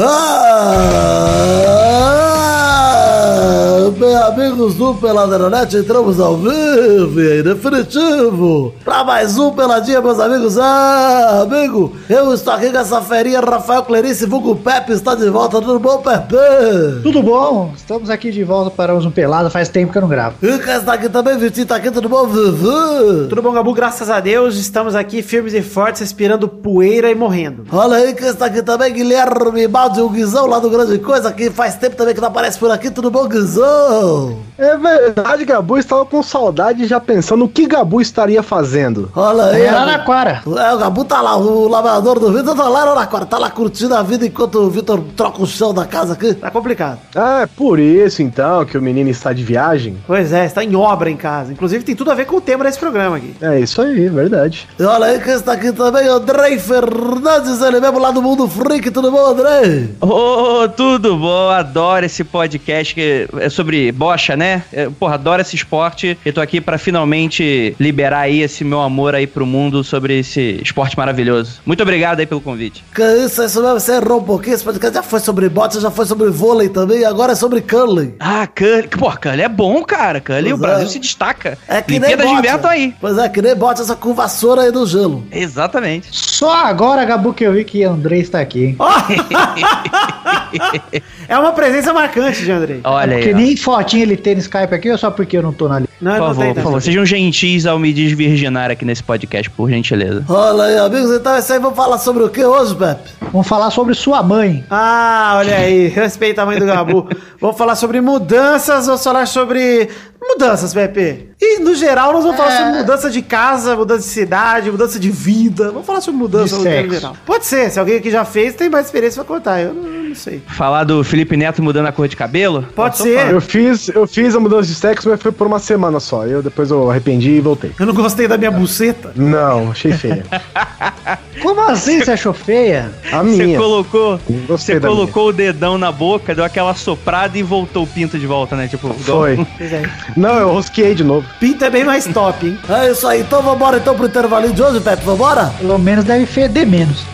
Ah, amigos do Peladranet, entramos ao vivo e em definitivo para mais um Peladinha, meus amigos. Ah, amigo, eu estou aqui com essa ferinha, Rafael Clarice, vulgo Pepe, está de volta, tudo bom, Pepe? Tudo bom? Estamos aqui de volta para um Pelado, faz tempo que eu não gravo. E quem está aqui também, Vitinho, tá aqui, tudo bom, Vivi? Tudo bom, Gabu? Graças a Deus, estamos aqui firmes e fortes, respirando poeira e morrendo. Olha aí quem está aqui também, Guilherme Balde, o Guizão lá do Grande Coisa, que faz tempo também que não aparece por aqui, tudo bom, Guizão? É verdade, Gabu estava com saudade já pensando o que Gabu estaria fazendo. Olha aí. É Araraquara. É, o Gabu tá lá, o lavrador do Vitor tá lá na Araraquara, tá lá curtindo a vida enquanto o Vitor troca o chão da casa aqui. Tá complicado. Ah, é por isso então que o menino está de viagem? Pois é, está em obra em casa. Inclusive tem tudo a ver com o tema desse programa aqui. É isso aí, verdade. E olha aí quem está aqui também, Andrei Fernandes, ele mesmo lá do Mundo Freak, tudo bom, Andrei? Ô, tudo bom? Adoro esse podcast que é sobre bocha, né? É, Porra, adoro esse esporte e tô aqui pra finalmente liberar aí esse meu amor aí pro mundo sobre esse esporte maravilhoso. Muito obrigado aí pelo convite. Que isso, é isso mesmo, você errou um pouquinho, esse podcast já foi sobre bote, já foi sobre vôlei também, agora é sobre curling. Ah, Curly. Pô, Curly é bom, cara. Curly, Pois o Brasil é. se destaca. É que nem Olimpíadas de tá aí. Pois é, que nem bote essa com vassoura aí no gelo. Exatamente. Só agora, Gabu, que eu vi que André está aqui. hein? É uma presença marcante de Andrei. Olha Porque aí. ó. nem fotinha ele tem no Skype aqui, ou só porque eu não tô na lista? Não, Por não favor, tem, por não. favor, sejam gentis ao me desvirginar aqui nesse podcast, por gentileza. Olha aí, amigos, então é isso aí, vamos falar sobre o que hoje, Pepe? Vamos falar sobre sua mãe. Ah, olha aí, respeita a mãe do Gabu. Vamos falar sobre mudanças, vamos falar sobre mudanças, Pepe. E no geral nós vamos falar É. sobre mudança de casa, mudança de cidade, mudança de vida. Vamos falar sobre mudança De no geral. Pode ser, se alguém aqui já fez, tem mais experiência pra contar. Eu não, eu não sei. Falar do Felipe Neto mudando a cor de cabelo? Pode Tô ser. Eu fiz, eu fiz a mudança de sexo, mas foi por uma semana só. Eu depois eu arrependi e voltei. Eu não gostei da minha buceta. Não, achei feia. Como assim você achou feia? A Você minha. colocou, Não gostei você colocou o dedão na boca, deu aquela soprada e voltou o pinto de volta, né? Tipo, igual- Foi. Não, eu rosqueei de novo. Pinto é bem mais top, hein? É isso aí, então vambora então pro intervalinho de hoje, Pepe, vambora? Pelo menos deve feder menos.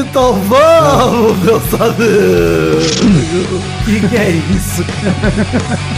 Então vamos, meus amigos! que que é isso?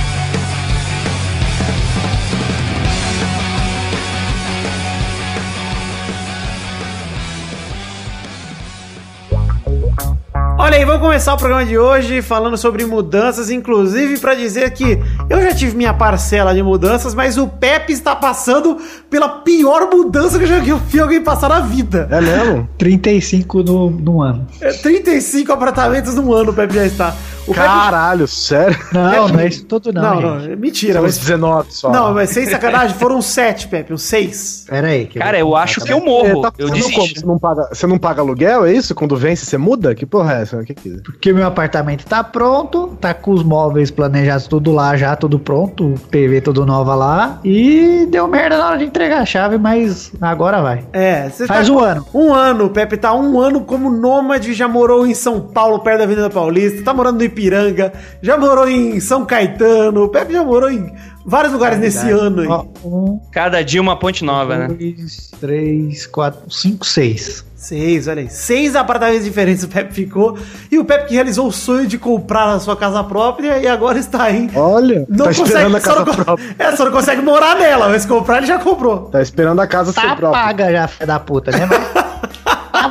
Olha aí, vamos começar o programa de hoje falando sobre mudanças, inclusive pra dizer que eu já tive minha parcela de mudanças, mas o Pepe está passando pela pior mudança que eu já vi alguém passar na vida. É mesmo? 35 no, no ano. É 35 apartamentos no ano o Pepe já está. O Pepe- Caralho, sério? Não, não é isso tudo não, Não, não, gente. é mentira, São mas 19 só. Não, mas sem sacanagem, foram sete, Pepe, uns seis. Pera aí. que Cara, vou eu contar acho que eu morro. tá eu fazendo como? Você não, paga, você não paga aluguel, é isso? Quando vence, você muda? Que porra é essa? O que que é? Porque meu apartamento tá pronto, tá com os móveis planejados tudo lá já, tudo pronto, TV tudo nova lá. E deu merda na hora de entregar a chave, mas agora vai. É, você Faz tá- um ano. Um ano, Pepe tá um ano como nômade, já morou em São Paulo, perto da Avenida Paulista, tá morando no Ipiranga, já morou em São Caetano, o Pepe já morou em vários lugares nesse ano aí. Ó, um, Cada dia uma ponte nova, né? dois, três, quatro, cinco, seis. Seis, olha aí. Seis apartamentos diferentes o Pepe ficou. E o Pepe que realizou o sonho de comprar a sua casa própria e agora está aí. Olha, Não tá esperando a só casa não, própria. É, só não consegue morar nela, mas comprar ele já comprou. Tá esperando a casa Tá ser própria. paga já, filha da puta, né?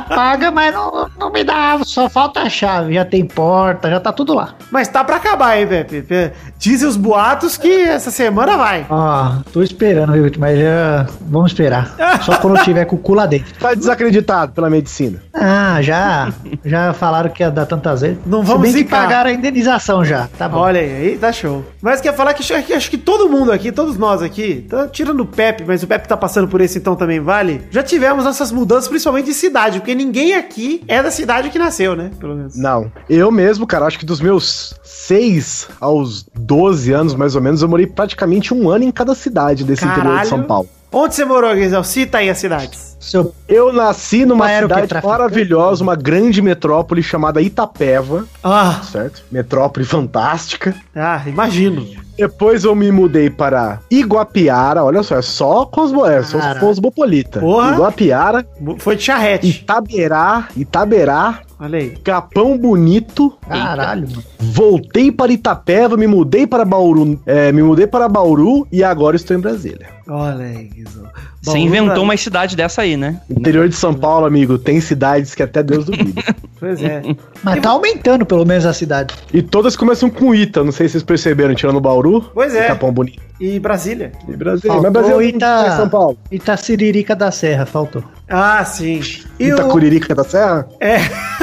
paga, mas não, não me dá, só falta a chave. Já tem porta, já tá tudo lá. Mas tá pra acabar, hein, Pepe? Pe- Dizem os boatos que essa semana vai. Ó, tô esperando, viu, mas já. Vamos esperar. Só quando tiver com o cu lá dentro. Tá desacreditado pela medicina. Ah, já. Já falaram que ia dar tantas vezes. Não Se vamos bem que pagaram a indenização já. Tá bom. Olha aí, aí tá show. Mas quer falar que acho, que acho que todo mundo aqui, todos nós aqui, tá tirando o Pepe, mas o Pepe tá passando por esse então também vale. Já tivemos nossas mudanças, principalmente de cidade, porque ninguém aqui é da cidade que nasceu, né? Pelo menos. Não. Eu mesmo, cara, acho que dos meus 6 aos 12 anos, mais ou menos, eu morei praticamente um ano em cada cidade desse interior de São Paulo. Onde você morou, Guizão? Cita aí as cidades. Seu Eu nasci numa cidade maravilhosa, uma grande metrópole chamada Itapeva, Ah, certo? Metrópole fantástica. ah, imagino. Depois eu me mudei para Iguapiara, olha só, é só cosmo, é só cosmopolita. Porra. Iguapiara, Foi de charrete. Itaberá, Itaberá, Olha aí. Capão Bonito. caralho, mano. Voltei para Itapeva, me mudei para Bauru, é, me mudei para Bauru e agora estou em Brasília. Olha aí, Guizão. Você inventou uma cidade dessa aí, né? Interior de São Paulo, amigo, tem cidades que até Deus duvida. Pois é. Mas tá aumentando pelo menos a cidade. e todas começam com Ita, não sei se vocês perceberam, tirando Bauru. Pois é. e Capão Bonito. E Brasília? E Brasília. Faltou Mas Brasília Ita- é São Paulo. Itaciririca da Serra, faltou. Ah, sim. E o... Itacuririca da Serra? É.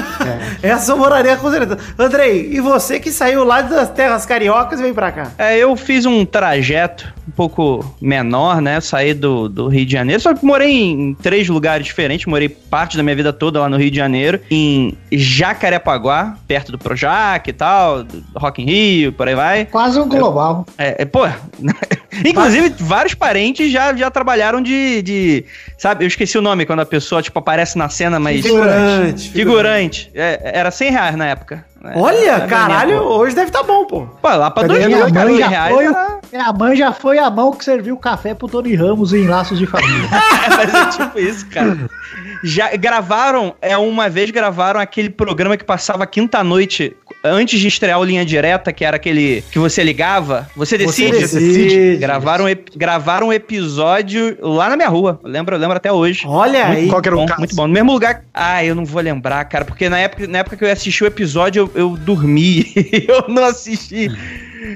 Essa eu moraria com certeza. Andrei, e você que saiu lá das terras cariocas e veio pra cá? É, eu fiz um trajeto um pouco menor, né? Saí do, do Rio de Janeiro. Só que morei em três lugares diferentes. Morei parte da minha vida toda lá no Rio de Janeiro. Em Jacarepaguá, perto do Projac e tal, do Rock in Rio, por aí vai. Quase um global. É, é, pô, inclusive vários parentes já, já trabalharam de, de, sabe, eu esqueci o nome quando a pessoa, tipo, aparece na cena, mas... Figurante. Figurante. É, era 100 reais na época. É, Olha, era caralho, hoje deve tá bom, pô. Pô, lá pra Cadê 2 minha mil, cara, mãe, 100 já reais foi, era- minha mãe já foi a mão que serviu o café pro Tony Ramos em Laços de Família. Mas é tipo isso, cara. Já gravaram, é uma vez gravaram aquele programa que passava quinta-noite, antes de estrear o Linha Direta, que era aquele que você ligava, você decide. decide. Gravaram, ep- gravaram um episódio lá na minha rua. Eu lembro, eu lembro até hoje. Olha aí. Qual que era o Bom, caso? muito bom. No mesmo lugar. Ah, eu não vou lembrar, cara, porque na época, na época que eu assisti o episódio, eu, eu dormi. eu não assisti.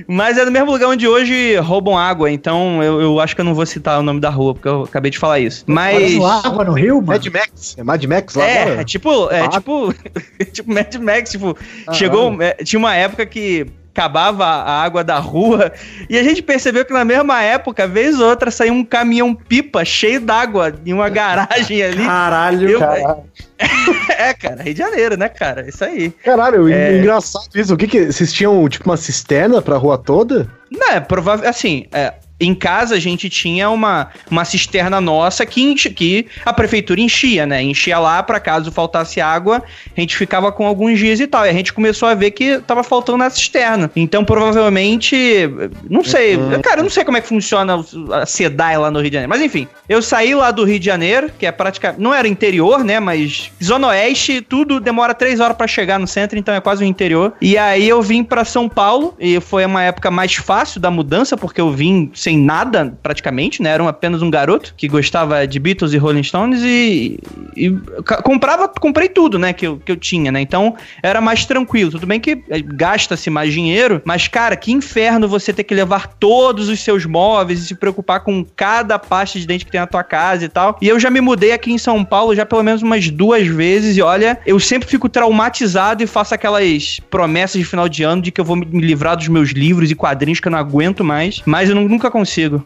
Mas é no mesmo lugar onde hoje roubam água, então eu, eu acho que eu não vou citar o nome da rua, porque eu acabei de falar isso. Mas. Fazendo água no rio, mano. Mad Max. É Mad Max lá É, agora? é tipo, é Ah. tipo, tipo Mad Max, tipo, Ah, chegou, é, tinha uma época que acabava a água da rua e a gente percebeu que na mesma época, vez ou outra, saiu um caminhão pipa cheio d'água em uma garagem ali. Caralho. Eu- Caralho. É, cara, Rio de Janeiro, né, cara? Isso aí. Caralho, É. engraçado isso. O que que... Vocês tinham, tipo, uma cisterna pra rua toda? Não, é provável, assim, é, em casa a gente tinha uma, uma cisterna nossa que, enche- que a prefeitura enchia, né? Enchia lá pra caso faltasse água, a gente ficava com alguns dias e tal. E a gente começou a ver que tava faltando na cisterna. Então, provavelmente, não sei, cara, eu não sei como é que funciona a SEDAI lá no Rio de Janeiro. Mas enfim, eu saí lá do Rio de Janeiro, que é praticamente, não era interior, né? Mas Zona Oeste, tudo demora três horas pra chegar no centro, então é quase o interior. E aí eu vim pra São Paulo, e foi uma época mais fácil da mudança, porque eu vim sem nada, praticamente, né? Era um- apenas um garoto que gostava de Beatles e Rolling Stones e, e comprava, comprei tudo, né? Que eu, que eu tinha, né? Então era mais tranquilo. Tudo bem que eh, gasta-se mais dinheiro, mas, cara, que inferno você ter que levar todos os seus móveis e se preocupar com cada pasta de dente que tem na tua casa e tal. E eu já me mudei aqui em São Paulo já pelo menos umas duas vezes e olha, eu sempre fico traumatizado e faço aquelas promessas de final de ano de que eu vou me livrar dos meus livros e quadrinhos que eu não aguento mais, mas eu nu- nunca consigo.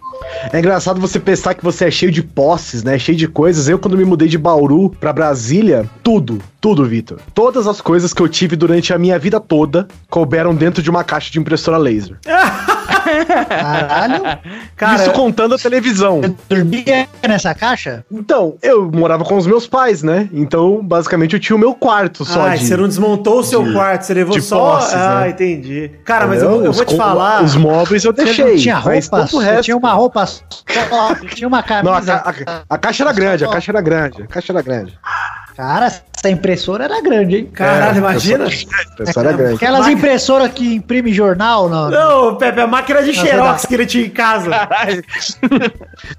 É engraçado você pensar que você é cheio de posses, né? Cheio de coisas. Eu, quando me mudei de Bauru pra Brasília, tudo, tudo, Vitor. Todas as coisas que eu tive durante a minha vida toda couberam dentro de uma caixa de impressora laser. Caralho. Cara, Isso contando a televisão. Eu dormia nessa caixa? Então, eu morava com os meus pais, né? Então, basicamente, eu tinha o meu quarto só Ai, de... você não desmontou o seu de- quarto, você levou só. posses, ah, né? entendi. Cara, mas eu, eu Os vou te falar. Os móveis eu Você deixei. não tinha mas roupa? Você resto. tinha uma roupa só, tinha uma Não, a, camisa. a- a caixa era grande, a caixa era grande, a caixa era grande. Cara, essa impressora era grande, hein? Caralho, É, imagina. A impressora era grande. Aquelas Máquina- impressoras que imprime jornal, não. Não, Pepe, a máquina de xerox que ele tinha em casa.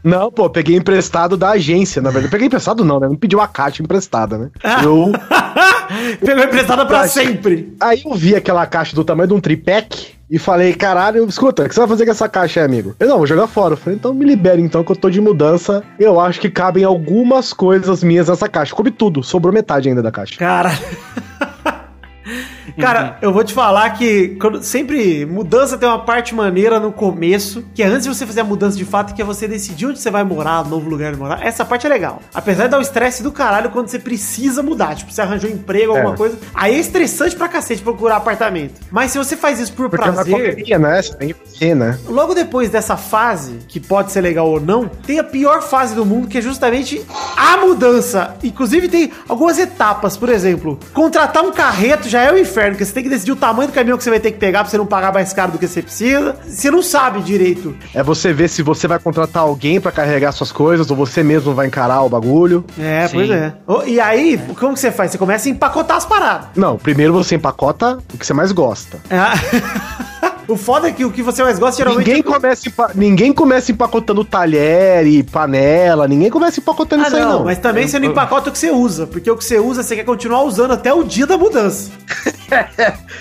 Não, pô, peguei emprestado da agência, na verdade. Peguei emprestado não, né? Não pediu a caixa emprestada, né? Eu... Pegou emprestada pra sempre. Aí eu vi aquela caixa do tamanho de um tripec e falei, caralho, escuta, o que você vai fazer com essa caixa aí, amigo? Ele, não, vou jogar fora. Eu falei, então me libere então, que eu tô de mudança. Eu acho que cabem algumas coisas minhas nessa caixa. Coube tudo, sobrou metade ainda da caixa. Cara. Cara, eu vou te falar que quando- sempre mudança tem uma parte maneira no começo, que é antes de você fazer a mudança de fato, que é você decidir onde você vai morar, novo lugar de morar. Essa parte é legal. Apesar de dar o estresse do caralho quando você precisa mudar, tipo, você arranjou um emprego, alguma É. coisa. Aí é estressante pra cacete procurar apartamento. Mas se você faz isso por Porque é uma prazer, correria, né? Você tem que fazer, né? Logo depois dessa fase, que pode ser legal ou não, tem a pior fase do mundo, que é justamente a mudança. Inclusive, tem algumas etapas, por exemplo, contratar um carreto já é o inferno, porque você tem que decidir o tamanho do caminhão que você vai ter que pegar pra você não pagar mais caro do que você precisa. Você não sabe direito. É você ver se você vai contratar alguém pra carregar suas coisas ou você mesmo vai encarar o bagulho. É, Sim. pois é. E aí, como que você faz? Você começa a empacotar as paradas. Não, primeiro você empacota o que você mais gosta. É. o foda é que o que você mais gosta geralmente. Ninguém começa, empa- ninguém começa empacotando talher e panela, ninguém começa empacotando Ah, isso aí, não, não. mas também você não empacota o que você usa, porque o que você usa você quer continuar usando até o dia da mudança.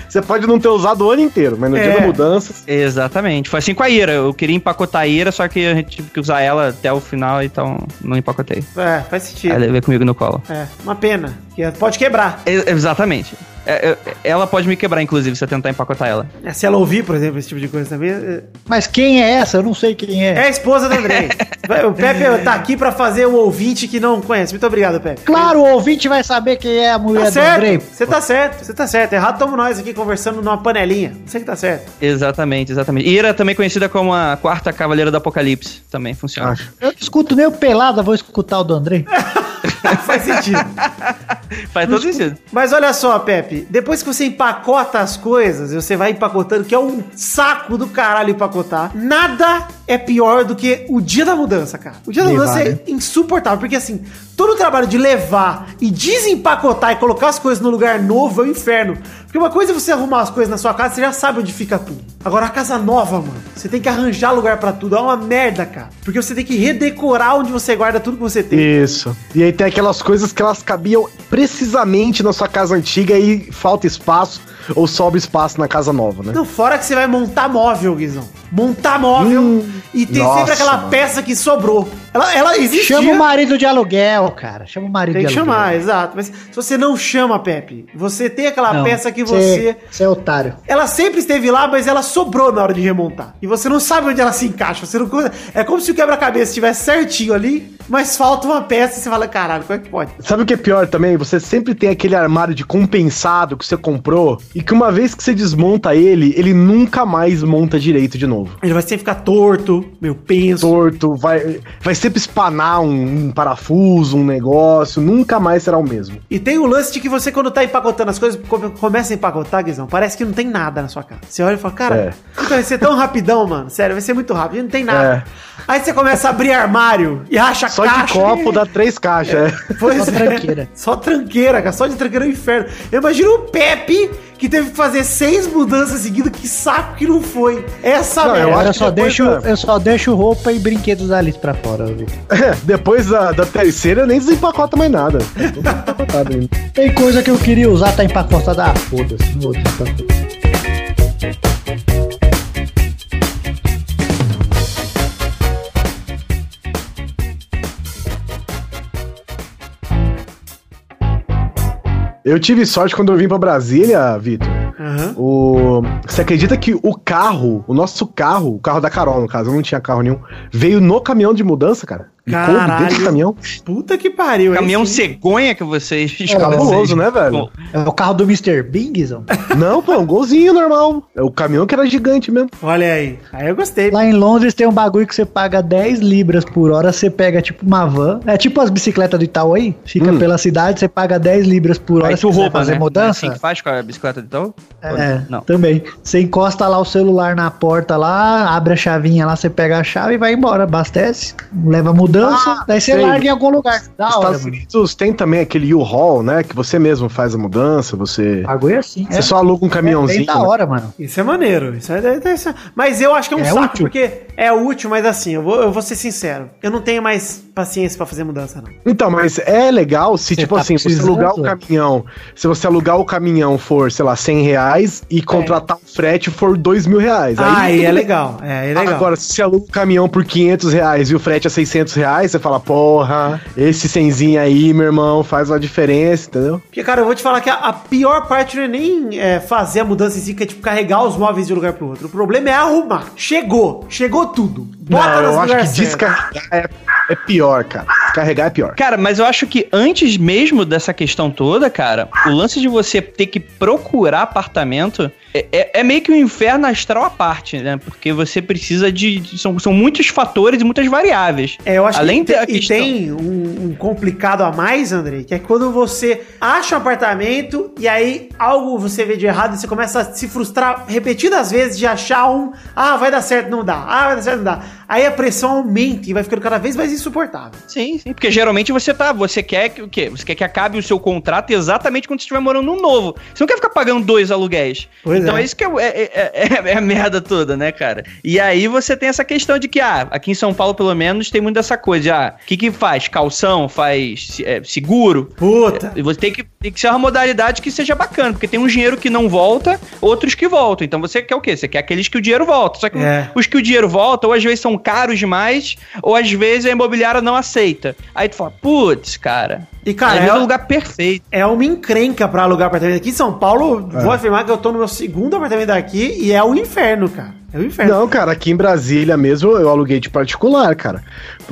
Você pode não ter usado o ano inteiro, mas no É. dia da mudança. Exatamente. Foi assim com a Ira. Eu queria empacotar a Ira, só que a gente tive que usar ela até o final, então não empacotei. É, faz sentido. Aí levei comigo no colo. É, uma pena. Que pode quebrar. Exatamente. É, ela pode me quebrar, inclusive, se eu tentar empacotar ela. É, Se ela ouvir, por exemplo, esse tipo de coisa também. É Mas quem é essa? Eu não sei quem é é. a esposa do Andrei. Vai, o Pepe tá aqui pra fazer o ouvinte que não conhece. Muito obrigado, Pepe. Claro, o ouvinte vai saber quem é a mulher Tá do Andrei. certo. Você tá certo, você tá certo. Errado estamos nós aqui conversando numa panelinha. Você que tá certo. Exatamente, exatamente. Ira também conhecida como a quarta cavaleira do apocalipse. Também funciona. Acho. Eu não escuto nem o pelada, vou escutar o do Andrei. Faz sentido. Faz todo sentido. Mas olha só, Pepe, depois que você empacota as coisas, você vai empacotando, que é um saco do caralho empacotar, nada é pior do que o dia da mudança, cara. O dia da mudança é insuportável, porque assim, todo o trabalho de levar e desempacotar e colocar as coisas no lugar novo é o inferno. Porque uma coisa é você arrumar as coisas na sua casa, você já sabe onde fica tudo. Agora, a casa nova, mano, você tem que arranjar lugar pra tudo. É uma merda, cara. Porque você tem que redecorar onde você guarda tudo que você tem. Isso. E aí tem aquelas coisas que elas cabiam precisamente na sua casa antiga e falta espaço ou sobra espaço na casa nova, né? Não, fora que você vai montar móvel, Guizão. Montar móvel Hum, e tem nossa, sempre aquela mano. peça que sobrou. Ela, ela existia. Chama o marido de aluguel, cara. Chama o marido Tem que de aluguel. chamar, exato. Mas se você não chama, Pepe, você tem aquela Não, peça que você... Você é otário. Ela sempre esteve lá, mas ela sobrou na hora de remontar. E você não sabe onde ela se encaixa. Você não... É como se o quebra-cabeça estivesse certinho ali, mas falta uma peça e você fala, caralho, como é que pode? Sabe o que é pior também? Você sempre tem aquele armário de compensado que você comprou e que uma vez que você desmonta ele, ele nunca mais monta direito de novo. Ele vai sempre ficar torto, meio penso. Torto, vai, vai sempre espanar um, um parafuso, um negócio, nunca mais será o mesmo. E tem o lance de que você, quando tá empacotando as coisas, come- começa a empacotar, Guizão, parece que não tem nada na sua casa. Você olha e fala, cara, É. vai ser tão rapidão, mano. Sério, vai ser muito rápido, e não tem nada. É. Aí você começa a abrir armário e acha Só caixa. de copo dá três caixas. É. Pois Só é. tranqueira. Só tranqueira, cara. Só de tranqueira é um inferno. Eu imagino o Pepe que teve que fazer seis mudanças seguidas. Que saco que não foi. Essa Não, eu merda. eu que só, depois deixo, da- eu só deixo roupa e brinquedos da Alice pra fora, Vitor. É, Depois da, da terceira, nem desempacota mais nada. Tem coisa que eu queria usar, tá empacotada. Ah, foda-se. não vou desempacotar. Eu tive sorte quando eu vim pra Brasília, Vitor. Aham. O... Você acredita que o carro, o nosso carro, o carro da Carol, no caso, eu não tinha carro nenhum, veio no caminhão de mudança, cara? Caralho. do caminhão. Puta que pariu. Caminhão sim. cegonha que vocês Cabuloso, né, velho? Bom, É o carro do Mr. Bingzão. Não, pô, um golzinho normal. É o caminhão que era gigante mesmo. Olha aí. Aí eu gostei. Lá em Londres tem um bagulho que você paga 10 libras por hora, você pega tipo uma van. É tipo as bicicletas do Itaú aí. Fica Hum. pela cidade, você paga 10 libras por hora Aí tu rouba, fazer né? mudança. É assim que faz com a bicicleta de tal? É, Não. também. Você encosta lá o celular na porta lá, abre a chavinha lá, você pega a chave e vai embora. Abastece, leva a mudança, Ah, daí você sei. larga em algum lugar. Da hora, Estados mano. Unidos tem também aquele U-Haul, né? Que você mesmo faz a mudança, você. Bagulho é assim. Você só aluga um é caminhãozinho. bem da né? hora, mano. Isso é maneiro. Isso é, é- é- mas eu acho que é um É saco, útil? porque é útil, mas assim, eu vou, eu vou ser sincero. Eu não tenho mais paciência pra fazer mudança, não. Então, mas é legal se, Você tipo tá assim, você precisando? alugar o caminhão. Se você alugar o caminhão for, sei lá, 100 reais e contratar o frete for 2 mil reais. Ah, aí tudo é bem. legal. É, aí é legal. Agora, se você aluga o caminhão por 500 reais e o frete é 600 reais, você fala, porra, esse cenzinho aí, meu irmão, faz uma diferença, entendeu? Porque, cara, eu vou te falar que a, a pior parte não é nem é, fazer a mudança em si, que é tipo carregar os móveis de um lugar pro outro. O problema é arrumar. Chegou, chegou tudo. Bota Não, eu acho que descarregar é, é pior, cara. Carregar é pior. Cara, mas eu acho que antes mesmo dessa questão toda, cara, o lance de você ter que procurar apartamento é, é- é meio que um inferno astral à parte, né? Porque você precisa de. de- são, são muitos fatores e muitas variáveis. É, eu acho Além que e questão- tem um, um complicado a mais, Andrei, que é quando você acha um apartamento e aí algo você vê de errado e você começa a se frustrar repetidas vezes de achar um, ah, vai dar certo, não dá, ah, vai dar certo, não dá. Aí a pressão aumenta e vai ficando cada vez mais insuportável. Sim, sim. Porque geralmente você tá. Você quer que o quê? Você quer que acabe o seu contrato exatamente quando você estiver morando num novo. Você não quer ficar pagando dois aluguéis. Pois então é. é isso que é, o- é, é- é- é a merda toda, né, cara? E aí você tem essa questão de que, ah, aqui em São Paulo, pelo menos, tem muito dessa coisa. de, Ah, o que que faz? Calção? Faz é, seguro? Puta. E você tem que, tem que ser uma modalidade que seja bacana, porque tem um dinheiro que não volta, outros que voltam. Então você quer o quê? Você quer aqueles que o dinheiro volta. Só que É. os que o dinheiro volta, ou às vezes são caros demais, ou às vezes a imobiliária não aceita. Aí tu fala, putz, cara. E, cara, é- é um lugar perfeito. É uma encrenca pra alugar apartamento aqui em São Paulo. Vou afirmar que eu tô no meu segundo apartamento aqui e é o inferno, cara. É o inferno. Não, cara, aqui em Brasília mesmo eu aluguei de particular, cara,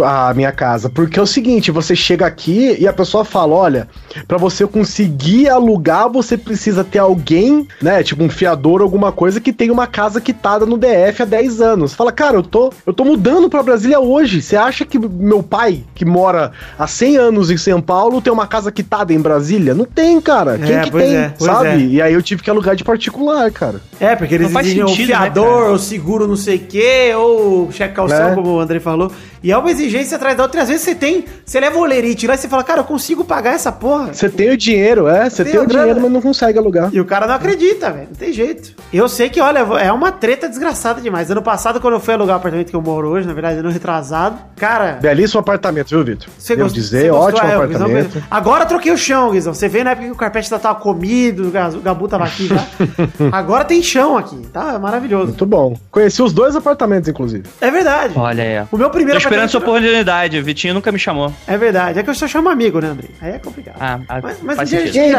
a minha casa. Porque é o seguinte, você chega aqui e a pessoa fala, olha, pra você conseguir alugar, você precisa ter alguém, né, tipo um fiador, alguma coisa, que tem uma casa quitada no DF há 10 anos. Fala, cara, eu tô, eu tô mudando pra Brasília hoje. Você acha que meu pai, que mora há 100 anos em São Paulo, tem uma casa quitada em Brasília? Não tem, cara. Quem É, que pois tem, é, pois sabe? é. E aí eu tive que alugar de particular, cara. É, porque eles exigem o né, fiador, cara? o seguro não sei o quê, ou cheque calção, É. como o André falou. E é uma exigência atrás da outra. E às vezes você tem, você leva o olerite lá e você fala, cara, eu consigo pagar essa porra. Você tem o dinheiro, é, você Tem tem, o grana. dinheiro, mas não consegue alugar. E o cara não acredita, velho. Não tem jeito. Eu sei que, olha, é uma treta desgraçada demais. Ano passado, quando eu fui alugar o apartamento que eu moro hoje, na verdade, ano retrasado, cara. Belíssimo apartamento, viu, Vitor? Você gostou- dizer, gostou? ótimo É, Guizão apartamento. mesmo. Agora eu troquei o chão, Guizão. Você vê na época que o carpete ainda tava comido, o Gabu tava aqui já. Agora tem chão aqui, tá? Maravilhoso. Muito bom. Conheci os dois apartamentos, inclusive. É verdade. Olha aí. O meu Tô primeiro esperando essa apartamento- oportunidade. O Vitinho nunca me chamou. É verdade. É que eu só chamo amigo, né, André? Aí é complicado. Ah, ah, mas, mas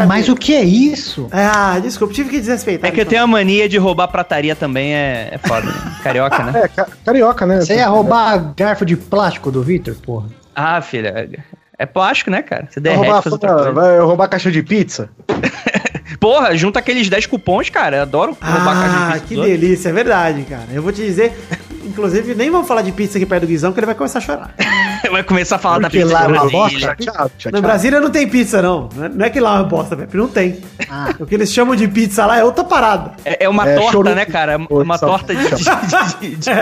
mas o que é isso? Ah, desculpa, tive que desrespeitar. É que eu tenho a mania de roubar prataria também, é, é foda. né? Carioca, né? É, ca- carioca, né? Você ia roubar garfo de plástico do Vitor, porra? Ah, filha. É plástico, né, cara? Você Vai derrete roubar, faz outra coisa. vai roubar caixa de pizza? Porra, junta aqueles 10 cupons, cara. Eu adoro Ah, que delícia, é verdade, cara. Eu vou te dizer, inclusive, nem vamos falar de pizza aqui perto do Guizão, que ele vai começar a chorar. Vai começar a falar da Porque pizza lá é uma bosta. Na. Brasília não tem pizza, não. Não é- é que lá é uma bosta, Pepe, não tem. Ah. O que eles chamam de pizza lá é outra parada. É, é uma É, torta, né, cara? É Uma torta de, de,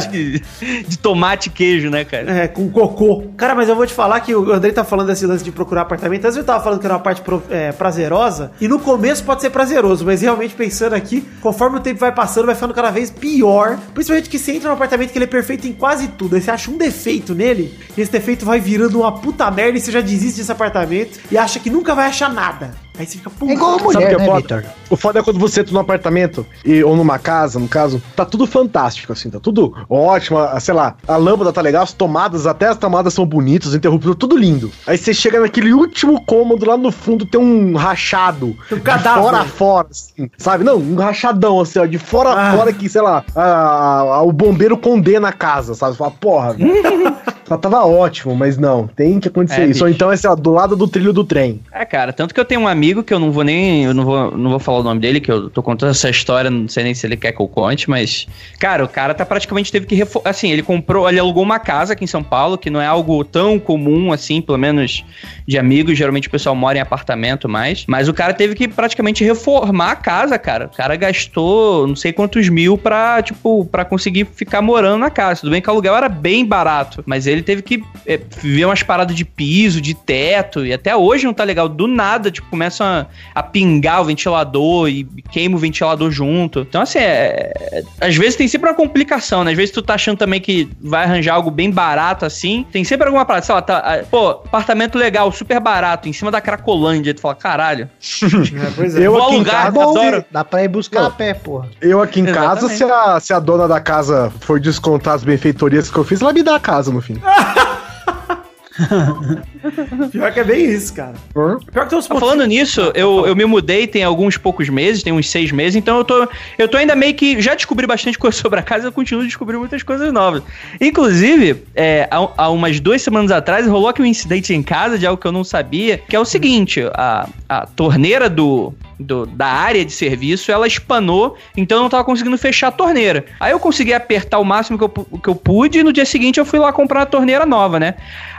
de- de- de tomate e queijo, né, cara? É, com cocô. Cara, mas eu vou te falar que o Andrei tá falando desse lance de procurar apartamento. Antes eu tava falando que era uma parte pro- é, prazerosa. E no começo pode ser prazeroso, mas realmente pensando aqui, conforme o tempo vai passando, vai ficando cada vez pior. Principalmente que você entra num apartamento que ele é perfeito em quase tudo. Aí você acha um defeito nele, e esse defeito vai virando uma puta merda e você já desiste desse apartamento e acha que nunca vai achar nada. Aí você fica, puta. É igual a Sabe o mulher, que é né? Vitor? O foda é quando você entra num apartamento, e, ou numa casa, no caso, tá tudo fantástico, assim, tá tudo ótimo, a- sei lá, a lâmpada tá legal, as tomadas, até as tomadas são bonitas, os interruptores, tudo lindo. Aí você chega naquele último cômodo, lá no fundo tem um rachado, Um de cadáver. fora a fora, assim, sabe? Não, um rachadão, assim, ó, de fora Ah. a fora que, sei lá, a- a- o bombeiro condena a casa, sabe? Você fala, porra, Só tava ótimo, mas não, tem que acontecer É, isso. Ou então é, sei lá, do lado do trilho do trem. É, cara, tanto que eu tenho um amigo que eu não vou nem. Eu não vou, não vou falar o nome dele, que eu tô contando essa história, não sei nem se ele quer que eu conte, mas. Cara, o cara tá praticamente teve que. refor- Assim, ele comprou, ele alugou uma casa aqui em São Paulo, que não é algo tão comum assim, pelo menos de amigos. Geralmente o pessoal mora em apartamento mais. Mas o cara teve que praticamente reformar a casa, cara. O cara gastou não sei quantos mil pra, tipo, pra conseguir ficar morando na casa. Tudo bem que o aluguel era bem barato, mas ele ele teve que é, ver umas paradas de piso, de teto, e até hoje não tá legal. Do nada, tipo, começa a, a pingar o ventilador e queima o ventilador junto. Então, assim, é, é, às vezes tem sempre uma complicação, né? Às vezes tu tá achando também que vai arranjar algo bem barato assim. Tem sempre alguma parada, sei lá, tá, ah, pô, apartamento legal, super barato, em cima da Cracolândia. Tu fala, caralho. É, pois é. Eu Vou aqui em alugar, casa, adoro. Dá pra ir buscar a pé, porra. eu aqui em casa, Exatamente. se a, se a dona da casa for descontar as benfeitorias que eu fiz, ela me dá a casa no fim. Pior que é bem isso, cara. Pior que tem uns Tá falando nisso, eu, eu me mudei tem alguns poucos meses, tem uns seis meses, então eu tô, eu tô ainda meio que. Já descobri bastante coisa sobre a casa, eu continuo descobrindo muitas coisas novas. Inclusive, é, há, há umas duas semanas atrás rolou aqui um incidente em casa de algo que eu não sabia, que é o seguinte: a, a torneira do, do- da área de serviço ela espanou, então eu não tava conseguindo fechar a torneira. Aí eu consegui apertar o máximo que eu, que eu pude e no dia seguinte eu fui lá comprar uma torneira nova, né?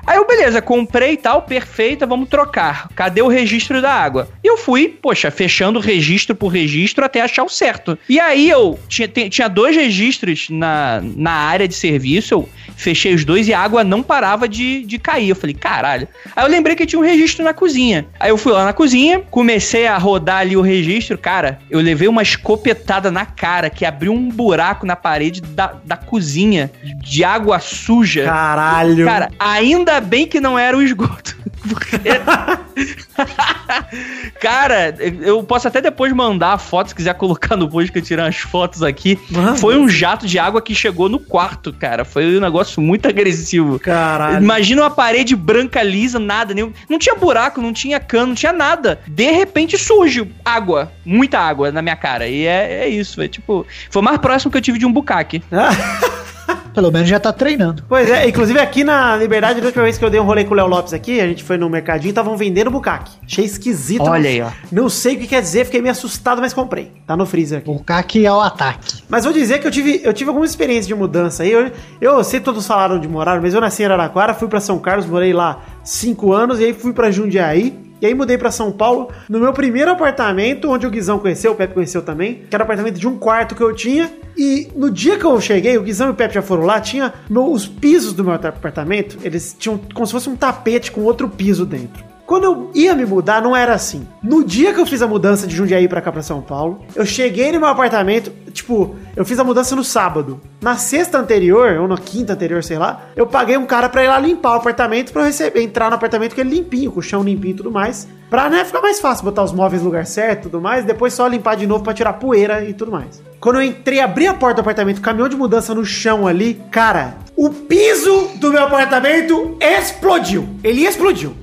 Aí eu, beleza, comprei e tal, perfeita, vamos trocar. Cadê o registro da água? E eu fui, poxa, fechando registro por registro até achar o certo. E aí eu tinha, tinha dois registros na, na área de serviço, eu fechei os dois e a água não parava de, de cair. Eu falei, caralho. Aí eu lembrei que tinha um registro na cozinha. Aí eu fui lá na cozinha, comecei a rodar ali o registro. Cara, eu levei uma escopetada na cara que abriu um buraco na parede da, da cozinha de água suja. Caralho. Cara, ainda bem que não era o esgoto. Cara, eu posso até depois mandar a foto, se quiser colocar no post que eu tirei umas fotos aqui. Manda. Foi um jato de água que chegou no quarto, cara. Foi um negócio muito agressivo. Caralho. Imagina uma parede branca, lisa, nada. Nenhum, não tinha buraco, não tinha cano, não tinha nada. De repente surge água, muita água na minha cara. E é, é isso, é tipo... Foi o mais próximo que eu tive de um bucaque. Pelo menos já tá treinando. Pois é, inclusive aqui na Liberdade, da última vez que eu dei um rolê com o Léo Lopes aqui, a gente foi no mercadinho e estavam vendendo bucaque. Achei esquisito. Olha aí, ó. Não sei o que quer dizer, fiquei meio assustado, mas comprei. Tá no freezer aqui. O CAC é o ataque. Mas vou dizer que eu tive, eu tive alguma experiência de mudança aí. Eu, eu sei que todos falaram de morar, mas eu nasci em Araraquara, fui pra São Carlos, morei lá cinco anos, e aí fui pra Jundiaí. E aí mudei pra São Paulo, no meu primeiro apartamento, onde o Guizão conheceu, o Pepe conheceu também, que era um apartamento de um quarto que eu tinha. E no dia que eu cheguei, o Guizão e o Pepe já foram lá, tinha os pisos do meu apartamento, eles tinham como se fosse um tapete com outro piso dentro. Quando eu ia me mudar, não era assim. No dia que eu fiz a mudança de Jundiaí pra cá pra São Paulo, eu cheguei no meu apartamento, tipo, eu fiz a mudança no sábado. Na sexta anterior, ou na quinta anterior, sei lá, eu paguei um cara pra ir lá limpar o apartamento pra eu receber, entrar no apartamento com ele limpinho, com o chão limpinho e tudo mais. Pra, né, ficar mais fácil botar os móveis no lugar certo e tudo mais, depois só limpar de novo pra tirar poeira e tudo mais. Quando eu entrei, abri a porta do apartamento, caminhão de mudança no chão ali, cara, o piso do meu apartamento explodiu. Ele explodiu.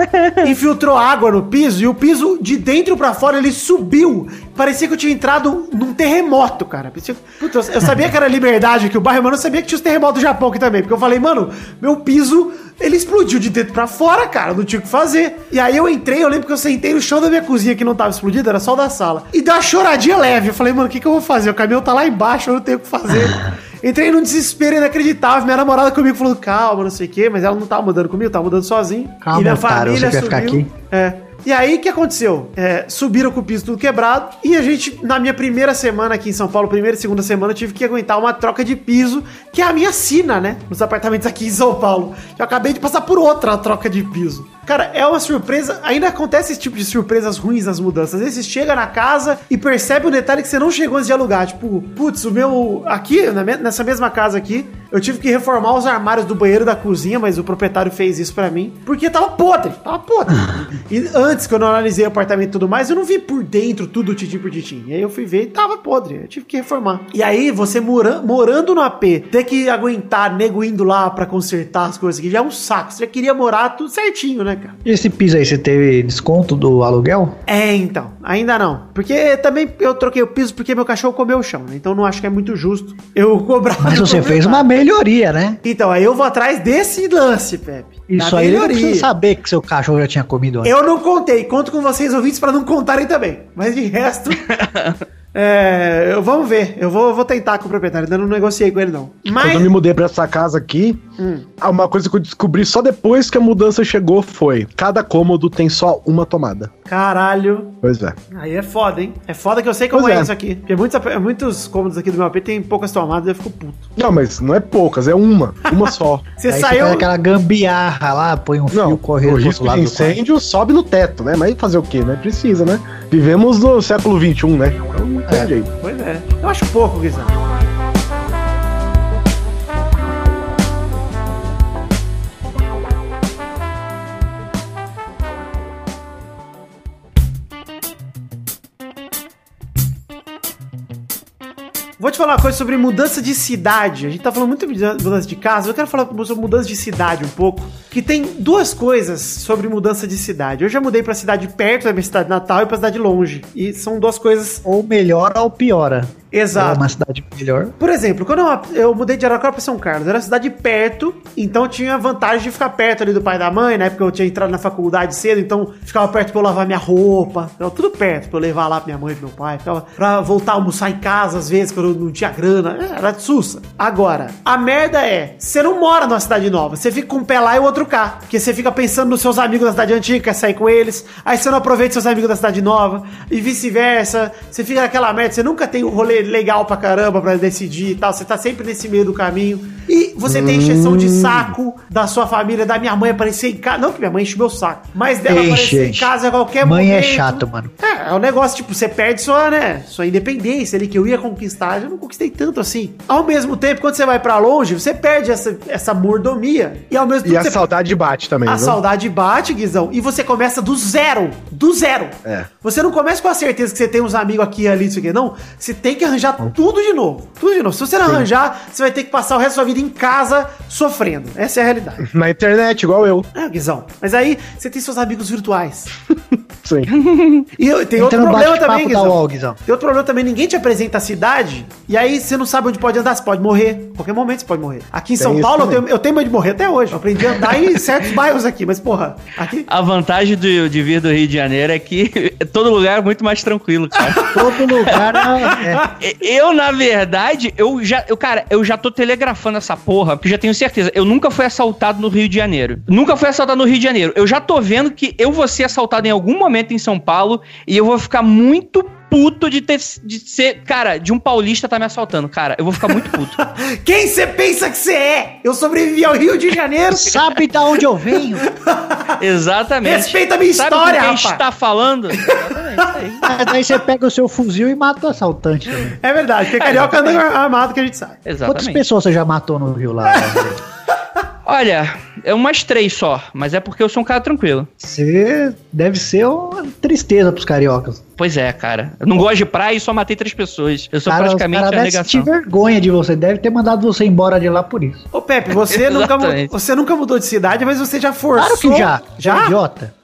Infiltrou água no piso e o piso de dentro pra fora ele subiu. Parecia que eu tinha entrado num terremoto, cara. Eu- sabia que era liberdade aqui o bairro, mas eu sabia que tinha os terremotos do Japão aqui também. Porque eu falei, mano, meu piso ele explodiu de dentro pra fora, cara. Não tinha o que fazer. E aí eu entrei, eu lembro que eu sentei no chão da minha cozinha que não tava explodido, era só da sala. E deu uma choradinha leve. Eu falei, mano, o que, que eu vou fazer? O caminhão tá lá embaixo, eu não tenho o que fazer. Entrei num desespero inacreditável. Minha namorada comigo falou, calma, não sei o quê, mas ela não tava mudando comigo, tava mudando sozinho. Calma, e minha família você quer ficar subiu. aqui? É. E aí, o que aconteceu? É, subiram com o piso tudo quebrado. E a gente, na minha primeira semana aqui em São Paulo, primeira e segunda semana, eu tive que aguentar uma troca de piso, que é a minha sina, né? Nos apartamentos aqui em São Paulo. Eu acabei de passar por outra troca de piso. Cara, é uma surpresa. Ainda acontece esse tipo de surpresas ruins nas mudanças. Às vezes você chega na casa e percebe um detalhe que você não chegou antes de alugar. Tipo, putz, o meu. Aqui, nessa mesma casa aqui, eu tive que reformar os armários do banheiro da cozinha, mas o proprietário fez isso pra mim. Porque tava podre, tava podre. e antes, quando eu analisei o apartamento e tudo mais, eu não vi por dentro tudo titim por titim. E aí eu fui ver e tava podre. Eu tive que reformar. E aí, você mora, morando no AP, ter que aguentar nego indo lá pra consertar as coisas aqui, já é um saco. Você já queria morar tudo certinho, né, cara? E esse piso aí, você teve desconto do aluguel? É, então. Ainda não. Porque também eu troquei o piso porque meu cachorro comeu o chão, né? Então não acho que é muito justo eu cobrar. Mas você fez uma melhoria, né? Então, aí eu vou atrás desse lance, Pepe. Isso aí eu não melhoria. saber que seu cachorro já tinha comido antes. Eu não contei, conto com vocês ouvintes pra não contarem também. Mas de resto, É, eu- vamos ver. Eu vou, vou tentar com o proprietário. Ainda não negociei com ele, não. Quando Mas. eu me mudei pra essa casa aqui, Hum. uma coisa que eu descobri só depois que a mudança chegou foi: cada cômodo tem só uma tomada. Caralho. Pois é. Aí é foda, hein? É foda que eu sei como é. é. isso aqui. Porque muitos, muitos cômodos aqui do meu AP tem poucas tomadas e eu fico puto. Não, mas não é poucas, é uma. Uma só. Você Aí você saiu. faz aquela gambiarra lá, põe um Não, fio correndo o risco de incêndio sobe no teto, né? Mas fazer o quê, né? Precisa, né? Vivemos no século XXI, né? Então não tem É. jeito. Pois é. Eu acho pouco, Guizão. Te falar uma coisa sobre mudança de cidade. A gente tá falando muito de mudança de casa. Eu quero falar sobre mudança de cidade um pouco. Que tem duas coisas sobre mudança de cidade. Eu já mudei pra cidade perto da minha cidade natal e pra cidade longe. E são duas coisas Ou melhora ou piora. É exatas. uma cidade melhor. Por exemplo, quando eu, eu mudei de Araraquara pra São Carlos, era uma cidade perto, então tinha vantagem de ficar perto ali do pai e da mãe, na época eu tinha entrado na faculdade cedo, então ficava perto pra eu lavar minha roupa, ficava tudo perto pra eu levar lá pra minha mãe e pro meu pai, ficava pra voltar a almoçar em casa às vezes, quando eu não tinha grana, é, era de sussa. Agora, a merda é, você não mora numa cidade nova, você fica com um pé lá e o outro cá, porque você fica pensando nos seus amigos da cidade antiga, quer sair com eles, aí você não aproveita seus amigos da cidade nova, e vice-versa, você fica naquela merda, você nunca tem um rolê legal pra caramba pra decidir e tal, você tá sempre nesse meio do caminho, e você tem encheção de saco da sua família, da minha mãe aparecer em casa, não que minha mãe enche meu saco, mas dela Enche, aparecer em casa a qualquer Mãe é momento. chato, mano. É, é um negócio, tipo, você perde sua, né, sua independência ali, que eu ia conquistar, eu não conquistei tanto assim. Ao mesmo tempo, quando você vai pra longe, você perde essa, essa mordomia, e ao mesmo E tempo a você saudade bate também, a viu? saudade bate, Guizão, e você começa do zero. Do zero. É. Você não começa com a certeza que você tem uns amigos aqui e ali, isso aqui. Não. Você tem que arranjar tudo de novo. Tudo de novo. Se você não arranjar, você vai ter que passar o resto da sua vida em casa sofrendo. Essa é a realidade. Na internet, igual eu. É, Guizão. Mas aí você tem seus amigos virtuais. Sim. E eu- tem outro problema também, Guizão. UOL, Guizão. Tem outro problema também, ninguém te apresenta a cidade, e aí você não sabe onde pode andar, você pode morrer. A qualquer momento você pode morrer. Aqui em Tem São Paulo, eu tenho, eu tenho medo de morrer até hoje. Eu aprendi a andar em certos bairros aqui, mas porra, aqui. A vantagem do- de vir do Rio de Janeiro é que todo lugar é muito mais tranquilo, cara. Todo lugar é, Eu, na verdade, eu já. Eu, cara, eu já tô telegrafando essa porra, porque já tenho certeza. Eu nunca fui assaltado no Rio de Janeiro. Nunca fui assaltado no Rio de Janeiro. Eu já tô vendo que eu vou ser assaltado em algum momento em São Paulo e eu vou ficar muito puto de ter. de ser. Cara, de um paulista tá me assaltando. Cara, eu vou ficar muito puto. Quem você pensa que você é? Eu sobrevivi ao Rio de Janeiro. Sabe da onde eu venho? Exatamente. Respeita a minha Sabe história, com quem rapaz. está falando? Exatamente, isso aí. Mas daí você pega o seu fuzil e mata o assaltante também. É verdade, porque carioca anda armado que a gente sabe. Quantas Exatamente. pessoas você já matou no Rio lá? Olha, é umas três só, mas é porque eu sou um cara tranquilo. Você deve ser uma tristeza pros cariocas. Pois é, cara. Eu não gosto de praia e só matei três pessoas. Eu sou Cara, praticamente caras a negação. vergonha de você. Deve ter mandado você embora de lá por isso. Ô Pepe, você nunca, você nunca mudou de cidade, mas você já forçou. Claro que já. Já? Idiota.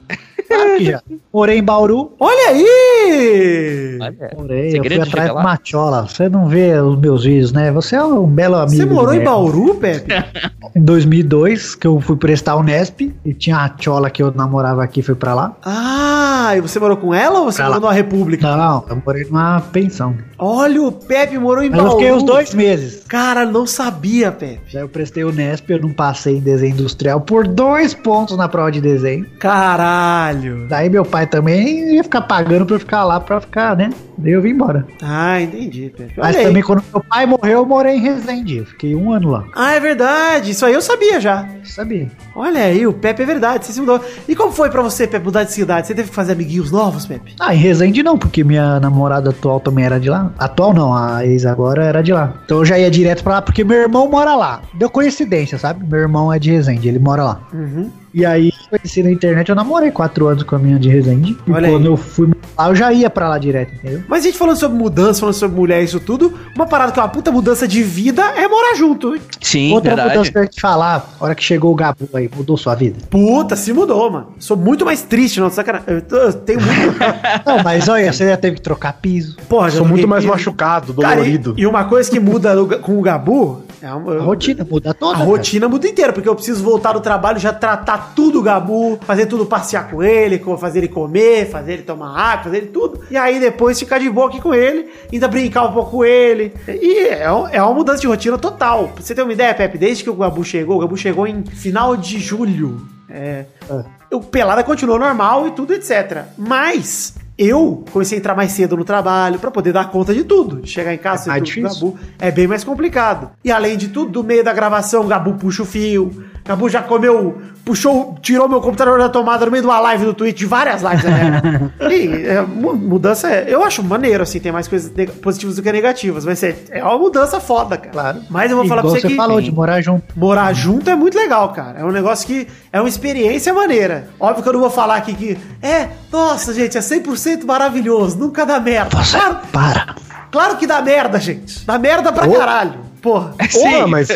Claro que já. Morei em Bauru. Olha aí! Olha, Morei. Eu fui de atrás do lá. Machola. Você não vê os meus vídeos, né? Você é um belo amigo. Você morou em. Bauru, Pepe? Em 2002, que eu fui prestar o Nesp. E tinha a Chola que eu namorava aqui, foi pra lá. Ah, e você morou com ela ou você Pra morou lá. numa república? Não, eu morei numa pensão. Olha, o Pepe morou em Mas eu Bauru. fiquei uns dois meses. Cara, não sabia, Pepe. Já eu prestei o Nesp, eu não passei em desenho industrial por dois pontos na prova de desenho. Caralho. Daí meu pai também ia ficar pagando pra eu ficar lá pra ficar, né? Daí eu vim embora. Ah, entendi, Pepe. Mas também quando meu pai morreu, eu morei em Resende. Eu Fiquei um ano lá. Ah, é verdade. Isso aí eu sabia já. Sabia? Olha aí, o Pepe é verdade. Você se mudou. E como foi pra você, Pepe, mudar de cidade? Você teve que fazer amiguinhos novos, Pepe? Ah, em Resende não, porque minha namorada atual também era de lá. Atual não, a ex agora era de lá. Então eu já ia direto pra lá, porque meu irmão mora lá. Deu coincidência, sabe? Meu irmão é de Resende, ele mora lá. Uhum. E aí, conheci na internet, eu namorei quatro anos com a minha de Resende. E Olha quando aí. eu fui lá, eu já ia pra lá direto, entendeu? Mas a gente falando sobre mudança, falando sobre mulher, isso tudo, uma parada que é uma puta mudança de vida é morar junto. Sim, Outra verdade. mudança que eu ia te falar, a hora que chegou o Gabu aí, mudou sua vida? Puta, se mudou, mano. Sou muito mais triste, não, sacanagem. Eu, tô- eu tenho muito. Não, mas olha, você já teve que trocar piso. Porra, já Sou muito mais piso. machucado, Cara, dolorido. e, e uma coisa que muda no- com o Gabu É uma, A rotina muda toda. A cara. rotina muda inteira, porque eu preciso voltar do trabalho, já tratar tudo o Gabu, fazer tudo passear com ele, fazer ele comer, fazer ele tomar água, fazer ele tudo. E aí depois ficar de boa aqui com ele, ainda brincar um pouco com ele. E é, um- é uma mudança de rotina total. Pra você ter uma ideia, Pepe, desde que o Gabu chegou, o Gabu chegou em final de julho. É, o Pelada continuou normal e tudo, etc. Mas eu comecei a entrar mais cedo no trabalho pra poder dar conta de tudo. Chegar em casa, É tudo. Gabu é bem mais complicado. E além de tudo, do meio da gravação, o Gabu puxa o fio. Gabu já comeu, puxou, tirou meu computador da tomada no meio de uma live do Twitch, de várias lives, né? e é, mu- mudança é. Eu acho maneiro, assim, tem mais coisas positivas do que negativas. Mas é, é uma mudança foda, cara. Claro. Mas eu vou falar pra você que. falou, de morar junto. Morar junto é muito legal, cara. É um negócio que é uma experiência maneira. Óbvio que eu não vou falar aqui que é, nossa, gente, é 100% maravilhoso, nunca dá merda. Claro, Para. claro que dá merda, gente. Dá merda pra Ô. caralho. Porra. Porra, mas-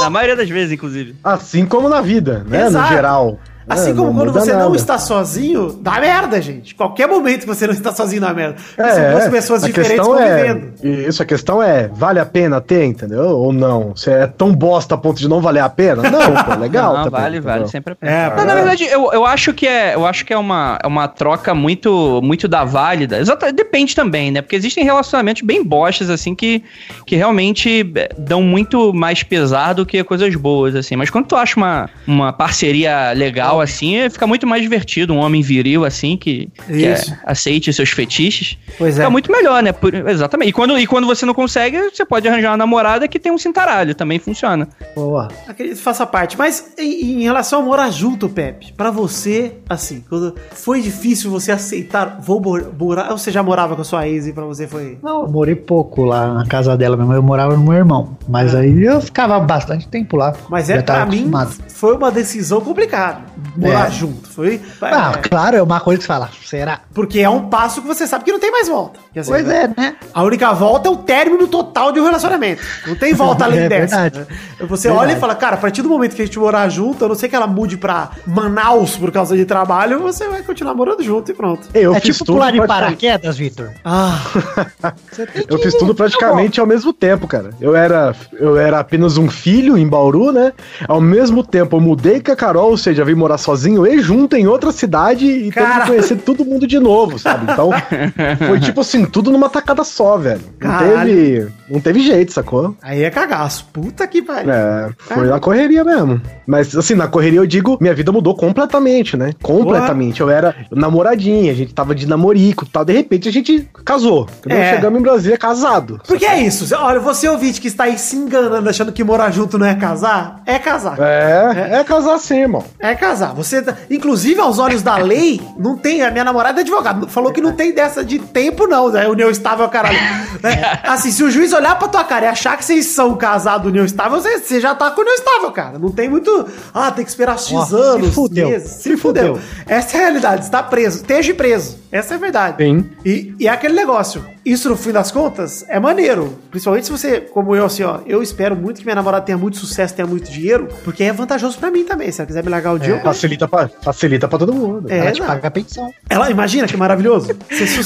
Na maioria das vezes, inclusive. Assim como na vida, né? Exato. No geral. Assim É, como quando você não nada. está sozinho, dá merda, gente. Qualquer momento que você não está sozinho dá merda. Porque são É, duas pessoas a diferentes questão é, convivendo. Isso, a questão é, vale a pena ter, entendeu? Ou não? Você é tão bosta a ponto de não valer a pena? Não, pô, legal Não, também, vale, entendeu? vale sempre a pena. É, Não, na verdade, eu, eu acho que é, eu acho que é uma, é uma troca muito, muito da válida. Depende também, né? Porque existem relacionamentos bem bostas, assim, que, que realmente eh, dão muito mais pesar do que coisas boas, assim. Mas quando tu acha uma, uma parceria legal, assim, eh, fica muito mais divertido. Um homem viril, assim, que, que é- aceite seus fetiches. Pois é. Fica muito melhor, né? Por- exatamente. E quando, e quando você não consegue, você pode arranjar uma namorada que tem um cintaralho. Também funciona. Boa. Acredito faça parte. Mas em, em relação a morar junto, Pepe, pra você, assim, quando foi difícil você aceitar, vou mor- morar. Ou você já morava com a sua ex e pra você foi. Não, eu morei pouco lá na casa dela mesmo. Eu morava no meu irmão. Mas aí eu ficava bastante tempo lá. Mas é pra mim, foi uma decisão complicada. Morar É. junto. Foi. Ah, é, claro, é uma coisa que você fala. Será? porque é um passo que você sabe que não tem mais volta. Quer dizer, Pois é, né? A única volta é o término total de um relacionamento. Não tem volta além É dessa. verdade. né? Você Verdade. olha e fala, cara, a partir do momento que a gente morar junto, a não ser que ela mude pra Manaus por causa de trabalho, você vai continuar morando junto e pronto. Eu é tipo pular de paraquedas, Vitor. Ah, Você tem Eu fiz tudo praticamente ao mesmo tempo, cara. Eu era, eu era apenas um filho em Bauru, né? Ao mesmo tempo eu mudei com a Carol, ou seja, vim morar sozinho e junto em outra cidade e teve Cara. que conhecer todo mundo de novo, sabe? Então, foi tipo assim, tudo numa tacada só, velho. Não Caralho. teve, não teve jeito, sacou? aí é cagaço. Puta que pariu. É, foi na correria mesmo. Mas assim, na correria eu digo, minha vida mudou completamente, né? Completamente. Eu era namoradinha, a gente tava de namorico e tal. De repente a gente casou. É. Chegamos em Brasília casado. Porque é isso. Olha, você ouvinte que está aí se enganando, achando que morar junto não é casar, é casar. É, é, casar sim, irmão. É casar. Você, tá- inclusive, aos olhos da lei, não tem. A minha namorada é advogada. Falou que não tem dessa de tempo, não. Né? União estável, caralho. É, assim, se o juiz olhar pra tua cara e achar que vocês são casados, união estável, você, você já tá com união estável, cara. Não tem muito. Ah, tem que esperar X se anos. fudeu. meses. Se, Se fudeu. fudeu. Essa é a realidade. Está preso. Esteja preso. Essa é a verdade. Sim. E, e é aquele negócio. Isso, no fim das contas, é maneiro. Principalmente se você, como eu, assim, ó, eu espero muito que minha namorada tenha muito sucesso, tenha muito dinheiro, porque é vantajoso pra mim também. Se ela quiser me largar o dia, eu Facilita pra, facilita pra todo mundo. É, Ela te não. paga a pensão. Ela, imagina que maravilhoso.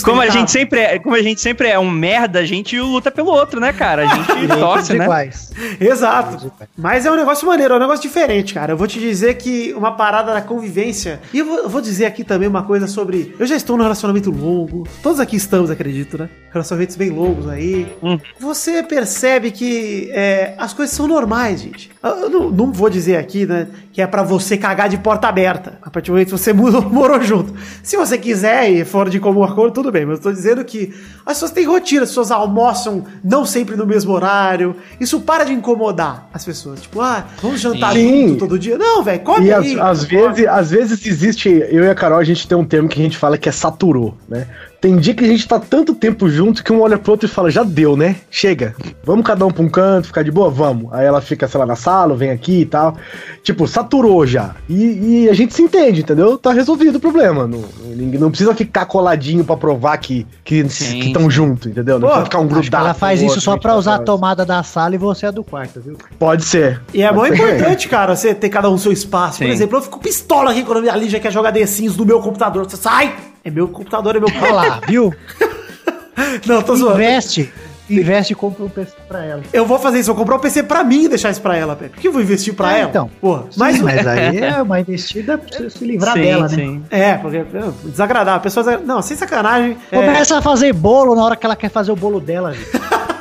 Como a gente sempre é, como a gente sempre é um merda, a gente luta pelo outro, né, cara? A gente torce, né? iguais. Exato. Mas é um negócio maneiro, é um negócio diferente, cara. Eu vou te dizer que uma parada da convivência. E eu vou, eu vou dizer aqui também uma coisa sobre. Eu já estou num relacionamento longo. Todos aqui estamos, acredito, né? Relacionamentos bem longos aí. Hum. Você percebe que é, as coisas são normais, gente. Eu não, não vou dizer aqui, né? Que é pra você cagar de porta aberta. A partir do momento que você mudou, morou junto. Se você quiser e for de comum acordo, tudo bem. Mas eu tô dizendo que as pessoas têm rotina, as pessoas almoçam não sempre no mesmo horário. Isso para de incomodar as pessoas. Tipo, ah, vamos jantar Sim. junto todo dia. Não, velho, come E aí. às vezes, às vezes existe, eu e a Carol, a gente tem um termo que a gente fala que é saturou, né? Tem dia que a gente tá tanto tempo junto que um olha pro outro e fala, já deu, né? Chega. Vamos cada um pra um canto, ficar de boa? Vamos. Aí ela fica, sei lá, na sala, vem aqui e tal. Tipo, saturou já. E, e a gente se entende, entendeu? Tá resolvido o problema. Não, ninguém- não precisa ficar coladinho pra provar que que Sim, estão junto, entendeu? Não Pô, precisa ficar um grudado. que ela faz isso outro, só pra usar a 24 horas. tomada da sala e você é do quarto, viu? Pode ser. E é muito importante, cara, você ter cada um seu espaço. Por Sim. exemplo, eu fico pistola aqui quando a Lígia quer jogar The Sims no meu computador. Você sai! É meu computador, é meu Olha lá, viu? Não, tô zoando. Investe. Investe e compra um PC pra ela. Eu vou fazer isso, vou comprar um PC pra mim e deixar isso pra ela, Pepe. Por que eu vou investir pra É, ela? então. Porra, Mas, mas... mas aí é uma investida pra você se livrar sim, dela, né? sim. É, porque é, desagradável. A pessoa... Não, sem sacanagem. é, Começa a fazer bolo na hora que ela quer fazer o bolo dela, gente.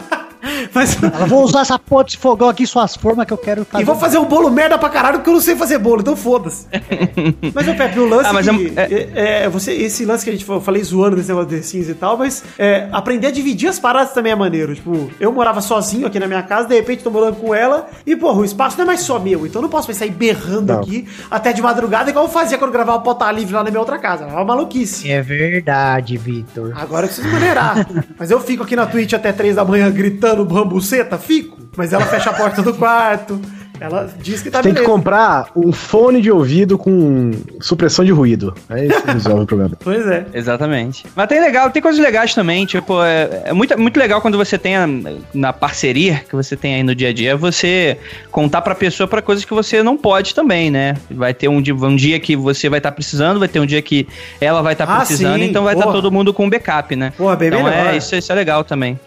mas... Ela vou usar essa porra desse fogão aqui, suas formas que eu quero E vou fazer um bolo merda pra caralho porque eu não sei fazer bolo, então foda-se. mas, ô Pepe, o lance Ah, mas que, é- é, é, você, esse lance que a gente falou, eu falei zoando desse negócio de Sims e tal, mas é, aprender a dividir as paradas também é maneiro. Tipo, eu morava sozinho aqui na minha casa, de repente tô morando com ela, e, porra, o espaço não é mais só meu, então eu não posso mais sair berrando Não. aqui até de madrugada, igual eu fazia quando eu gravava o Pota Livre lá na minha outra casa. Era uma maluquice. É verdade, Vitor. Agora eu preciso maneirar. Mas eu fico aqui na Twitch até três da manhã gritando bambuceta? Fico. Mas ela fecha a porta do quarto. Ela diz que tá Tem que beleza. comprar um fone de ouvido com supressão de ruído. É isso que resolve o problema. Pois é. Exatamente. Mas tem legal, tem coisas legais também, tipo, é, é muito, muito legal quando você tem a- na parceria que você tem aí no dia a dia, você contar pra pessoa pra coisas que você não pode também, né? Vai ter um dia, um dia que você vai estar precisando, vai ter um dia que ela vai estar Ah, precisando, sim, então vai estar porra. todo mundo com um backup, né? Porra, bem então melhor. é, isso, isso é legal também.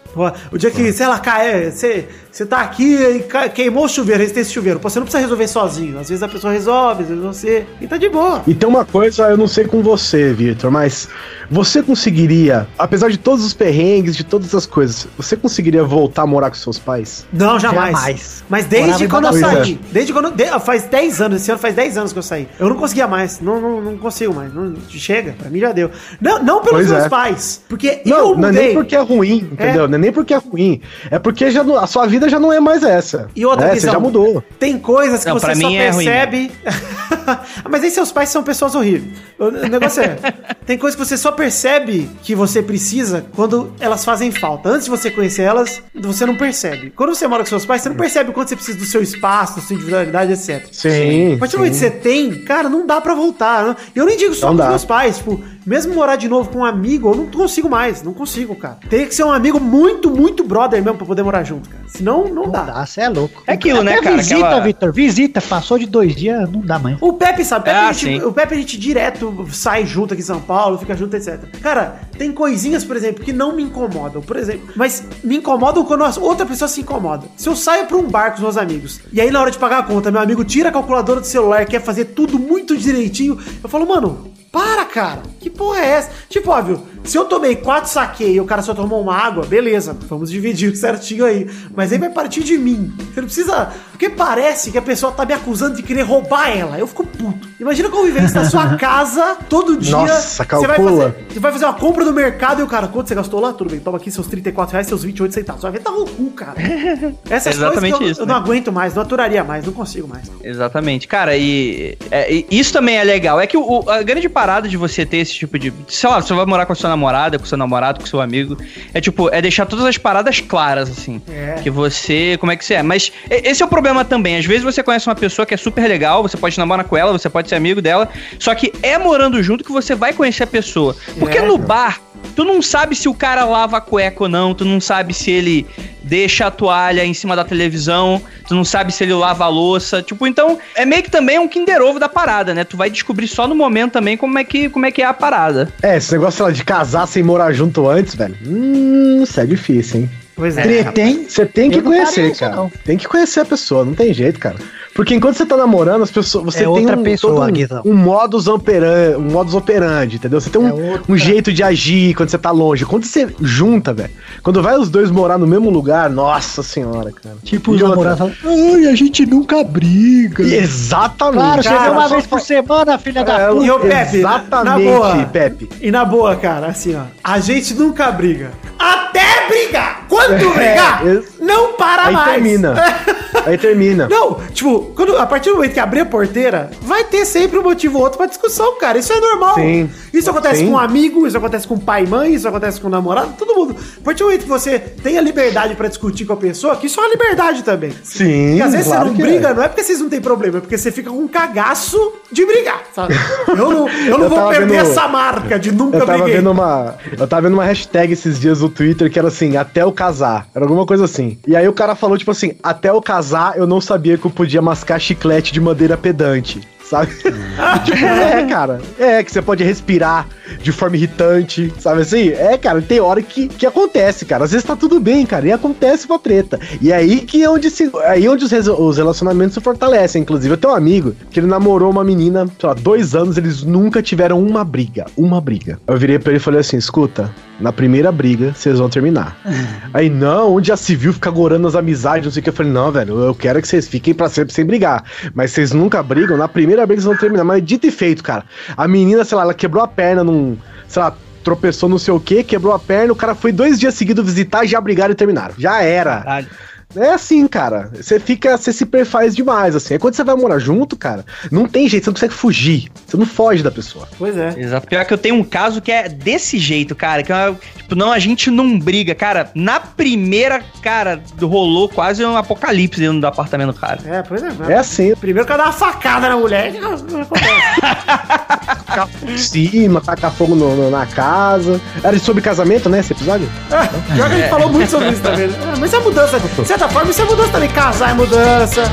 O dia que, sei lá, cai, você, você tá aqui e queimou o chuveiro, resistência esse chuveiro. Pô, você não precisa resolver sozinho. Às vezes a pessoa resolve, às vezes você. E tá de boa. E tem uma coisa, eu não sei com você, Vitor, mas você conseguiria, apesar de todos os perrengues, de todas as coisas, você conseguiria voltar a morar com seus pais? Não, jamais. Jamais. Mas desde quando eu saí. Desde quando. de- faz 10 anos, esse ano faz 10 anos que eu saí. Eu não conseguia mais. Não, não, não consigo mais. Não, chega, pra mim já deu. Não, não pelos Pois meus é. pais. Porque Não, eu não é mudei. nem porque é ruim, entendeu? Não é nem porque é ruim. É porque já não- a sua vida já não é mais essa. E outra né? visão, Você já mudou. Tem coisas que Não, você só mim é ruim percebe. Mas aí seus pais são pessoas horríveis. O negócio é. Tem coisas que você só percebe que você precisa quando elas fazem falta. Antes de você conhecer elas, você não percebe. Quando você mora com seus pais, você não percebe o quanto você precisa do seu espaço, da sua individualidade, etc. Sim. A partir do momento que você tem, cara, não dá pra voltar. né? Eu nem digo só Não com dá. meus pais, tipo, mesmo morar de novo com um amigo, eu não consigo mais, não consigo, cara. Teria que ser um amigo muito, muito brother mesmo pra poder morar junto, cara. Senão, não, Não dá. dá, você é louco. É aquilo, né, Até cara, Visita, aquela- Vitor, visita. Passou de dois dias, não dá mais. O Pepe sabe, Pepe Ah, a gente- o Pepe a gente direto sai junto aqui em São Paulo, fica junto, etc. Cara, tem coisinhas, por exemplo, que não me incomodam, por exemplo, mas me incomodam quando outra pessoa se incomoda. Se eu saio pra um bar com os meus amigos, e aí na hora de pagar a conta, meu amigo tira a calculadora do celular e quer fazer tudo muito direitinho, eu falo, mano, para, cara. Que porra é essa? Tipo, óbvio, se eu tomei quatro saquei e o cara só tomou uma água, beleza, vamos dividir certinho aí. Mas aí vai partir de mim. Você não precisa. Porque parece que a pessoa tá me acusando de querer roubar ela. Eu fico puto. Imagina conviver na sua casa todo dia. Nossa, Você vai, calcula. fazer, você vai fazer uma compra no mercado e o cara, quanto você gastou lá? Tudo bem, toma aqui seus 34 reais, seus 28 centavos. Você vai ver, tá no cu, cara. Essas Exatamente coisas que eu, isso, eu né? não aguento mais, não aturaria mais, não consigo mais. Exatamente. Cara, e, é, e isso também é legal. É que o- a grande parada de você ter esse tipo de. Sei lá, você vai morar com a sua namorada, com seu namorado, com seu amigo. É tipo, é deixar todas as paradas claras, assim. É. Que você. Como é que você é? Mas esse é o problema também. Às vezes você conhece uma pessoa que é super legal, você pode namorar com ela, você pode ser amigo dela. Só que é morando junto que você vai conhecer a pessoa. Porque É. no bar. Tu não sabe se o cara lava a cueca ou não, tu não sabe se ele deixa a toalha em cima da televisão, tu não sabe se ele lava a louça, tipo, então é meio que também um Kinder Ovo da parada, né? Tu vai descobrir só no momento também como é que, como é, que é a parada. É, esse negócio lá, de casar sem morar junto antes, velho. Hum, isso é difícil, hein? Pois é. Você tem que não faria conhecer, isso, cara. não. Tem que conhecer a pessoa, não tem jeito, cara. Porque enquanto você tá namorando, as pessoas. Você É tem outra um, pessoa, um, um modus operandi, um modus operandi, entendeu? Você tem um, É outra. um jeito de agir quando você tá longe. Quando você junta, velho. Quando vai os dois morar no mesmo lugar, nossa senhora, cara. Tipo, os namorados falam, ai, a gente nunca briga. E Exatamente. Claro, você Cara, vê uma só vez por semana, filha da É, puta. E o Pepe, Exatamente, na boa. Pepe. E na boa, cara, assim, ó. A gente nunca briga. Até brigar! Quando É, brigar, ex- não para Aí mais. termina. Aí termina. Não, tipo, quando, a partir do momento que abrir a porteira, vai ter sempre um motivo ou outro pra discussão, cara. Isso é normal. Sim. Isso acontece Sim. com um amigo, isso acontece com pai e mãe, isso acontece com namorado, todo mundo. A partir do momento que você tem a liberdade pra discutir com a pessoa, que isso é uma liberdade também. Sim, E às vezes claro você não que briga, é. não é porque vocês não têm problema, é porque você fica com um cagaço de brigar, sabe? Eu não, eu não Eu vou perder vendo- essa marca de nunca Eu tava briguei. vendo uma. Eu tava vendo uma hashtag esses dias no Twitter que era assim, até eu casar. Era alguma coisa assim. E aí o cara falou, tipo assim, até eu casar, eu não sabia que eu podia mascar chiclete de madeira pedante. sabe? tipo, é, cara. É, que você pode respirar de forma irritante, sabe assim? É, cara, tem hora que, que acontece, cara. Às vezes tá tudo bem, cara, e acontece uma treta. E é aí que é onde, se, é aí onde os, os relacionamentos se fortalecem. Inclusive, eu tenho um amigo que ele namorou uma menina, sei lá, dois anos, eles nunca tiveram uma briga. Uma briga. Eu virei pra ele e falei assim: escuta, na primeira briga, vocês vão terminar. Aí, não, onde já se viu ficar gorando as amizades, não sei o que. Eu falei, não, velho, eu quero que vocês fiquem pra sempre sem brigar. Mas vocês nunca brigam, na primeira briga vocês vão terminar. Mas dito e feito, cara. A menina, sei lá, ela quebrou a perna num. Sei lá, tropeçou não sei o que, quebrou a perna, o cara foi dois dias seguidos visitar e já brigaram e terminaram. Já era. Caralho. É assim, cara. Você fica, você se perfaz demais, assim. É quando você vai morar junto, cara, não tem jeito, você não consegue fugir. Você não foge da pessoa. Pois é. Exato. Pior que eu tenho um caso que é desse jeito, cara. Que é, tipo, não, a gente não briga. Cara, na primeira, cara, rolou quase um apocalipse dentro do apartamento do cara. É, pois é. É assim. Primeiro que ela dá uma facada na mulher. Tacar fogo em cima, tacar fogo no- no- na casa. Era sobre casamento, né, esse episódio? É, Pior que a gente falou muito sobre isso também. né? É, mas isso é mudança. De certa forma, isso é mudança também. Casar é mudança.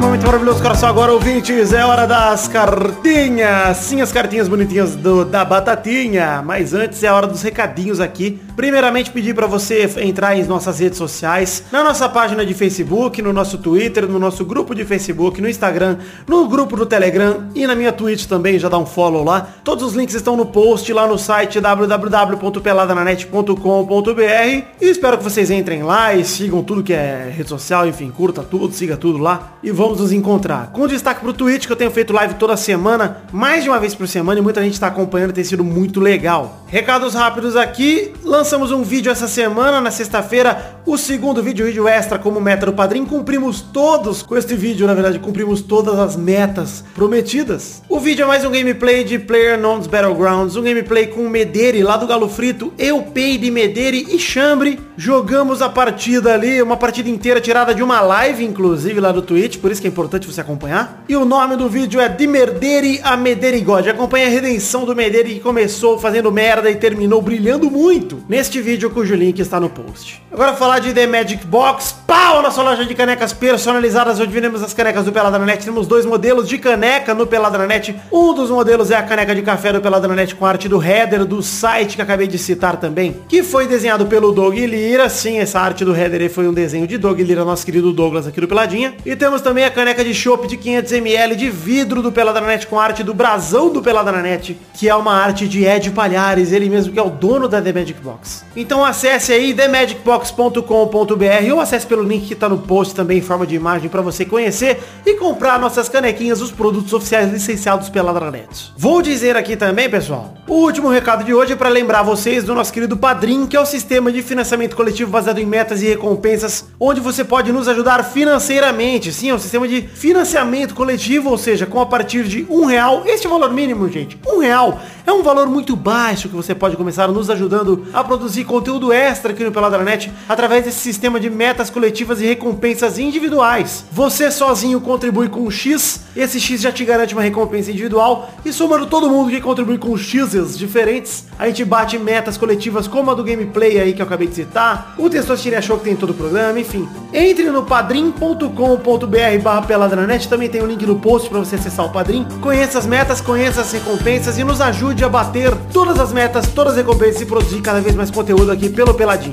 Momento maravilhoso, coração. Agora, ouvintes, é hora das cartinhas. Sim, as cartinhas bonitinhas do, da Batatinha. Mas antes é hora dos recadinhos aqui. Primeiramente, pedir para você entrar em nossas redes sociais, na nossa página de Facebook, no nosso Twitter, no nosso grupo de Facebook, no Instagram, no grupo do Telegram e na minha Twitch também, já dá um follow lá. Todos os links estão no post lá no site www.peladananet.com.br e espero que vocês entrem lá e sigam tudo que é rede social, enfim, curta tudo, siga tudo lá e vamos nos encontrar. Com destaque pro Twitch, que eu tenho feito live toda semana, mais de uma vez por semana e muita gente está acompanhando, tem sido muito legal. Recados rápidos aqui, lançamos um vídeo essa semana, na sexta-feira, o segundo vídeo, vídeo extra como meta do Padrim, cumprimos todos com este vídeo, na verdade, cumprimos todas as metas prometidas. O vídeo é mais um gameplay de PlayerUnknown's Battlegrounds, um gameplay com o Mederi lá do Galo Frito, eu, Peide, Mederi e Chambre, jogamos a partida ali, uma partida inteira tirada de uma live, inclusive, lá do Twitch, por isso que é importante você acompanhar. E o nome do vídeo é De Merderi a Mederi God. Acompanha a redenção do Mederi que começou fazendo merda e terminou brilhando muito neste vídeo cujo link está no post. Agora falar de The Magic Box, pau na sua loja de canecas personalizadas, onde vendemos as canecas do Pelada na Net. Temos dois modelos de caneca no Pelada na Net. Um dos modelos é a caneca de café do Pelada na Net com arte do header do site que acabei de citar também, que foi desenhado pelo Doug Lira. Sim, essa arte do header foi um desenho de Doug Lira, nosso querido Douglas aqui do Peladinha. E temos também a caneca de chopp de 500ml de vidro do Pelada na Net com arte do brasão do Pelada na Net, que é uma arte de Ed Palhares, ele mesmo que é o dono da The Magic Box. Então acesse aí themagicbox.com.br ou acesse pelo link que tá no post também em forma de imagem para você conhecer e comprar nossas canequinhas, os produtos oficiais licenciados pela Dranet. Vou dizer aqui também, pessoal, o último recado de hoje é para lembrar vocês do nosso querido Padrim, que é o sistema de financiamento coletivo baseado em metas e recompensas, onde você pode nos ajudar financeiramente. Sim, é um sistema de financiamento coletivo, ou seja, com a partir de um real, este é valor mínimo, gente, um real. É um valor muito baixo que você pode começar nos ajudando a produzir conteúdo extra aqui no Peladranet através desse sistema de metas coletivas e recompensas individuais. Você sozinho contribui com um X, esse X já te garante uma recompensa individual e somando todo mundo que contribui com X's diferentes, a gente bate metas coletivas como a do gameplay aí que eu acabei de citar, o Testosterone Show que tem em todo o programa, enfim. Entre no padrim.com.br barra peladranet, também tem o link no post para você acessar o Padrim. Conheça as metas, conheça as recompensas e nos ajude a bater todas as metas, todas as recompensas e produzir cada vez mais conteúdo aqui pelo Peladinho.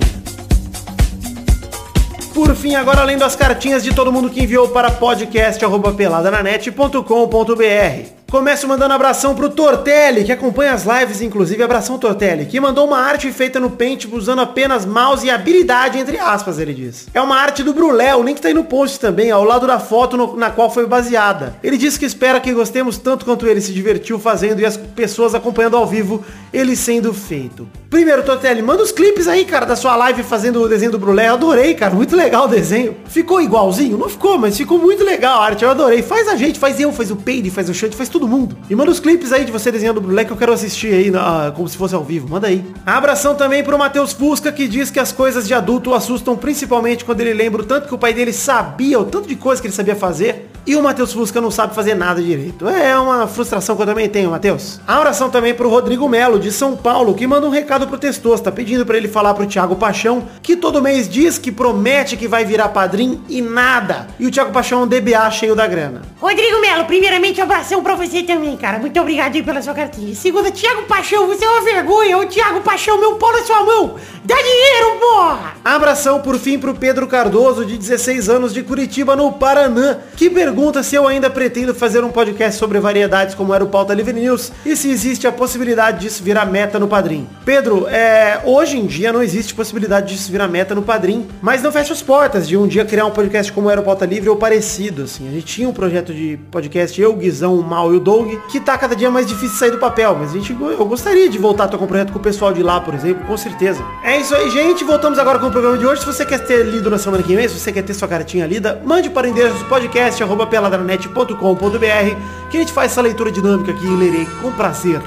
Por fim, agora lendo as cartinhas de todo mundo que enviou para podcast@peladananet.com.br. Começo mandando abração pro Tortelli, que acompanha as lives, inclusive. Abração, Tortelli, que mandou uma arte feita no Paint usando apenas mouse e habilidade, entre aspas, ele diz. É uma arte do Brulé, o link tá aí no post também, ao lado da foto no- na qual foi baseada. Ele disse que espera que gostemos tanto quanto ele se divertiu fazendo e as pessoas acompanhando ao vivo ele sendo feito. Primeiro, Tortelli, manda os clipes aí, cara, da sua live fazendo o desenho do Brulé. Eu adorei, cara, muito legal o desenho. Ficou igualzinho? Não ficou, mas ficou muito legal a arte, eu adorei. Faz a gente, faz eu, faz o Peide, faz o Chante, faz todo mundo. E manda os clipes aí de você desenhando o Brulé que eu quero assistir aí, na- como se fosse ao vivo. Manda aí. Abração também pro Matheus Fusca, que diz que as coisas de adulto assustam principalmente quando ele lembra o tanto que o pai dele sabia, o tanto de coisa que ele sabia fazer. E o Matheus Fusca não sabe fazer nada direito. É uma frustração que eu também tenho, Matheus. A oração também pro Rodrigo Melo, de São Paulo, que manda um recado pro Testosta, pedindo pra ele falar pro Thiago Paixão, que todo mês diz que promete que vai virar padrinho e nada. E o Thiago Paixão é um DBA cheio da grana. Rodrigo Melo, primeiramente um abração pra você também, cara. Muito obrigado aí pela sua cartinha. Segunda, Thiago Paixão, você é uma vergonha. Ô, Thiago Paixão, meu pau na sua mão. Dá dinheiro, porra! Abração por fim pro Pedro Cardoso, de 16 anos, de Curitiba, no Paraná, que pergunta se eu ainda pretendo fazer um podcast sobre variedades como era o Pauta Livre News e se existe a possibilidade disso virar meta no Padrim. Pedro, é, hoje em dia não existe possibilidade disso virar meta no Padrim, mas não fecha as portas de um dia criar um podcast como era o Pauta Livre ou parecido, assim. A gente tinha um projeto de podcast, eu, Guizão, o Mal e o Doug, que tá cada dia mais difícil sair do papel, mas a gente, eu gostaria de voltar a tocar um projeto com o pessoal de lá, por exemplo, com certeza. É isso aí, gente. Voltamos agora com o programa de hoje. Se você quer ter lido na semana que vem, se você quer ter sua cartinha lida, mande para o endereço podcast arroba peladranet.com.br que a gente faz essa leitura dinâmica aqui e lerei com prazer.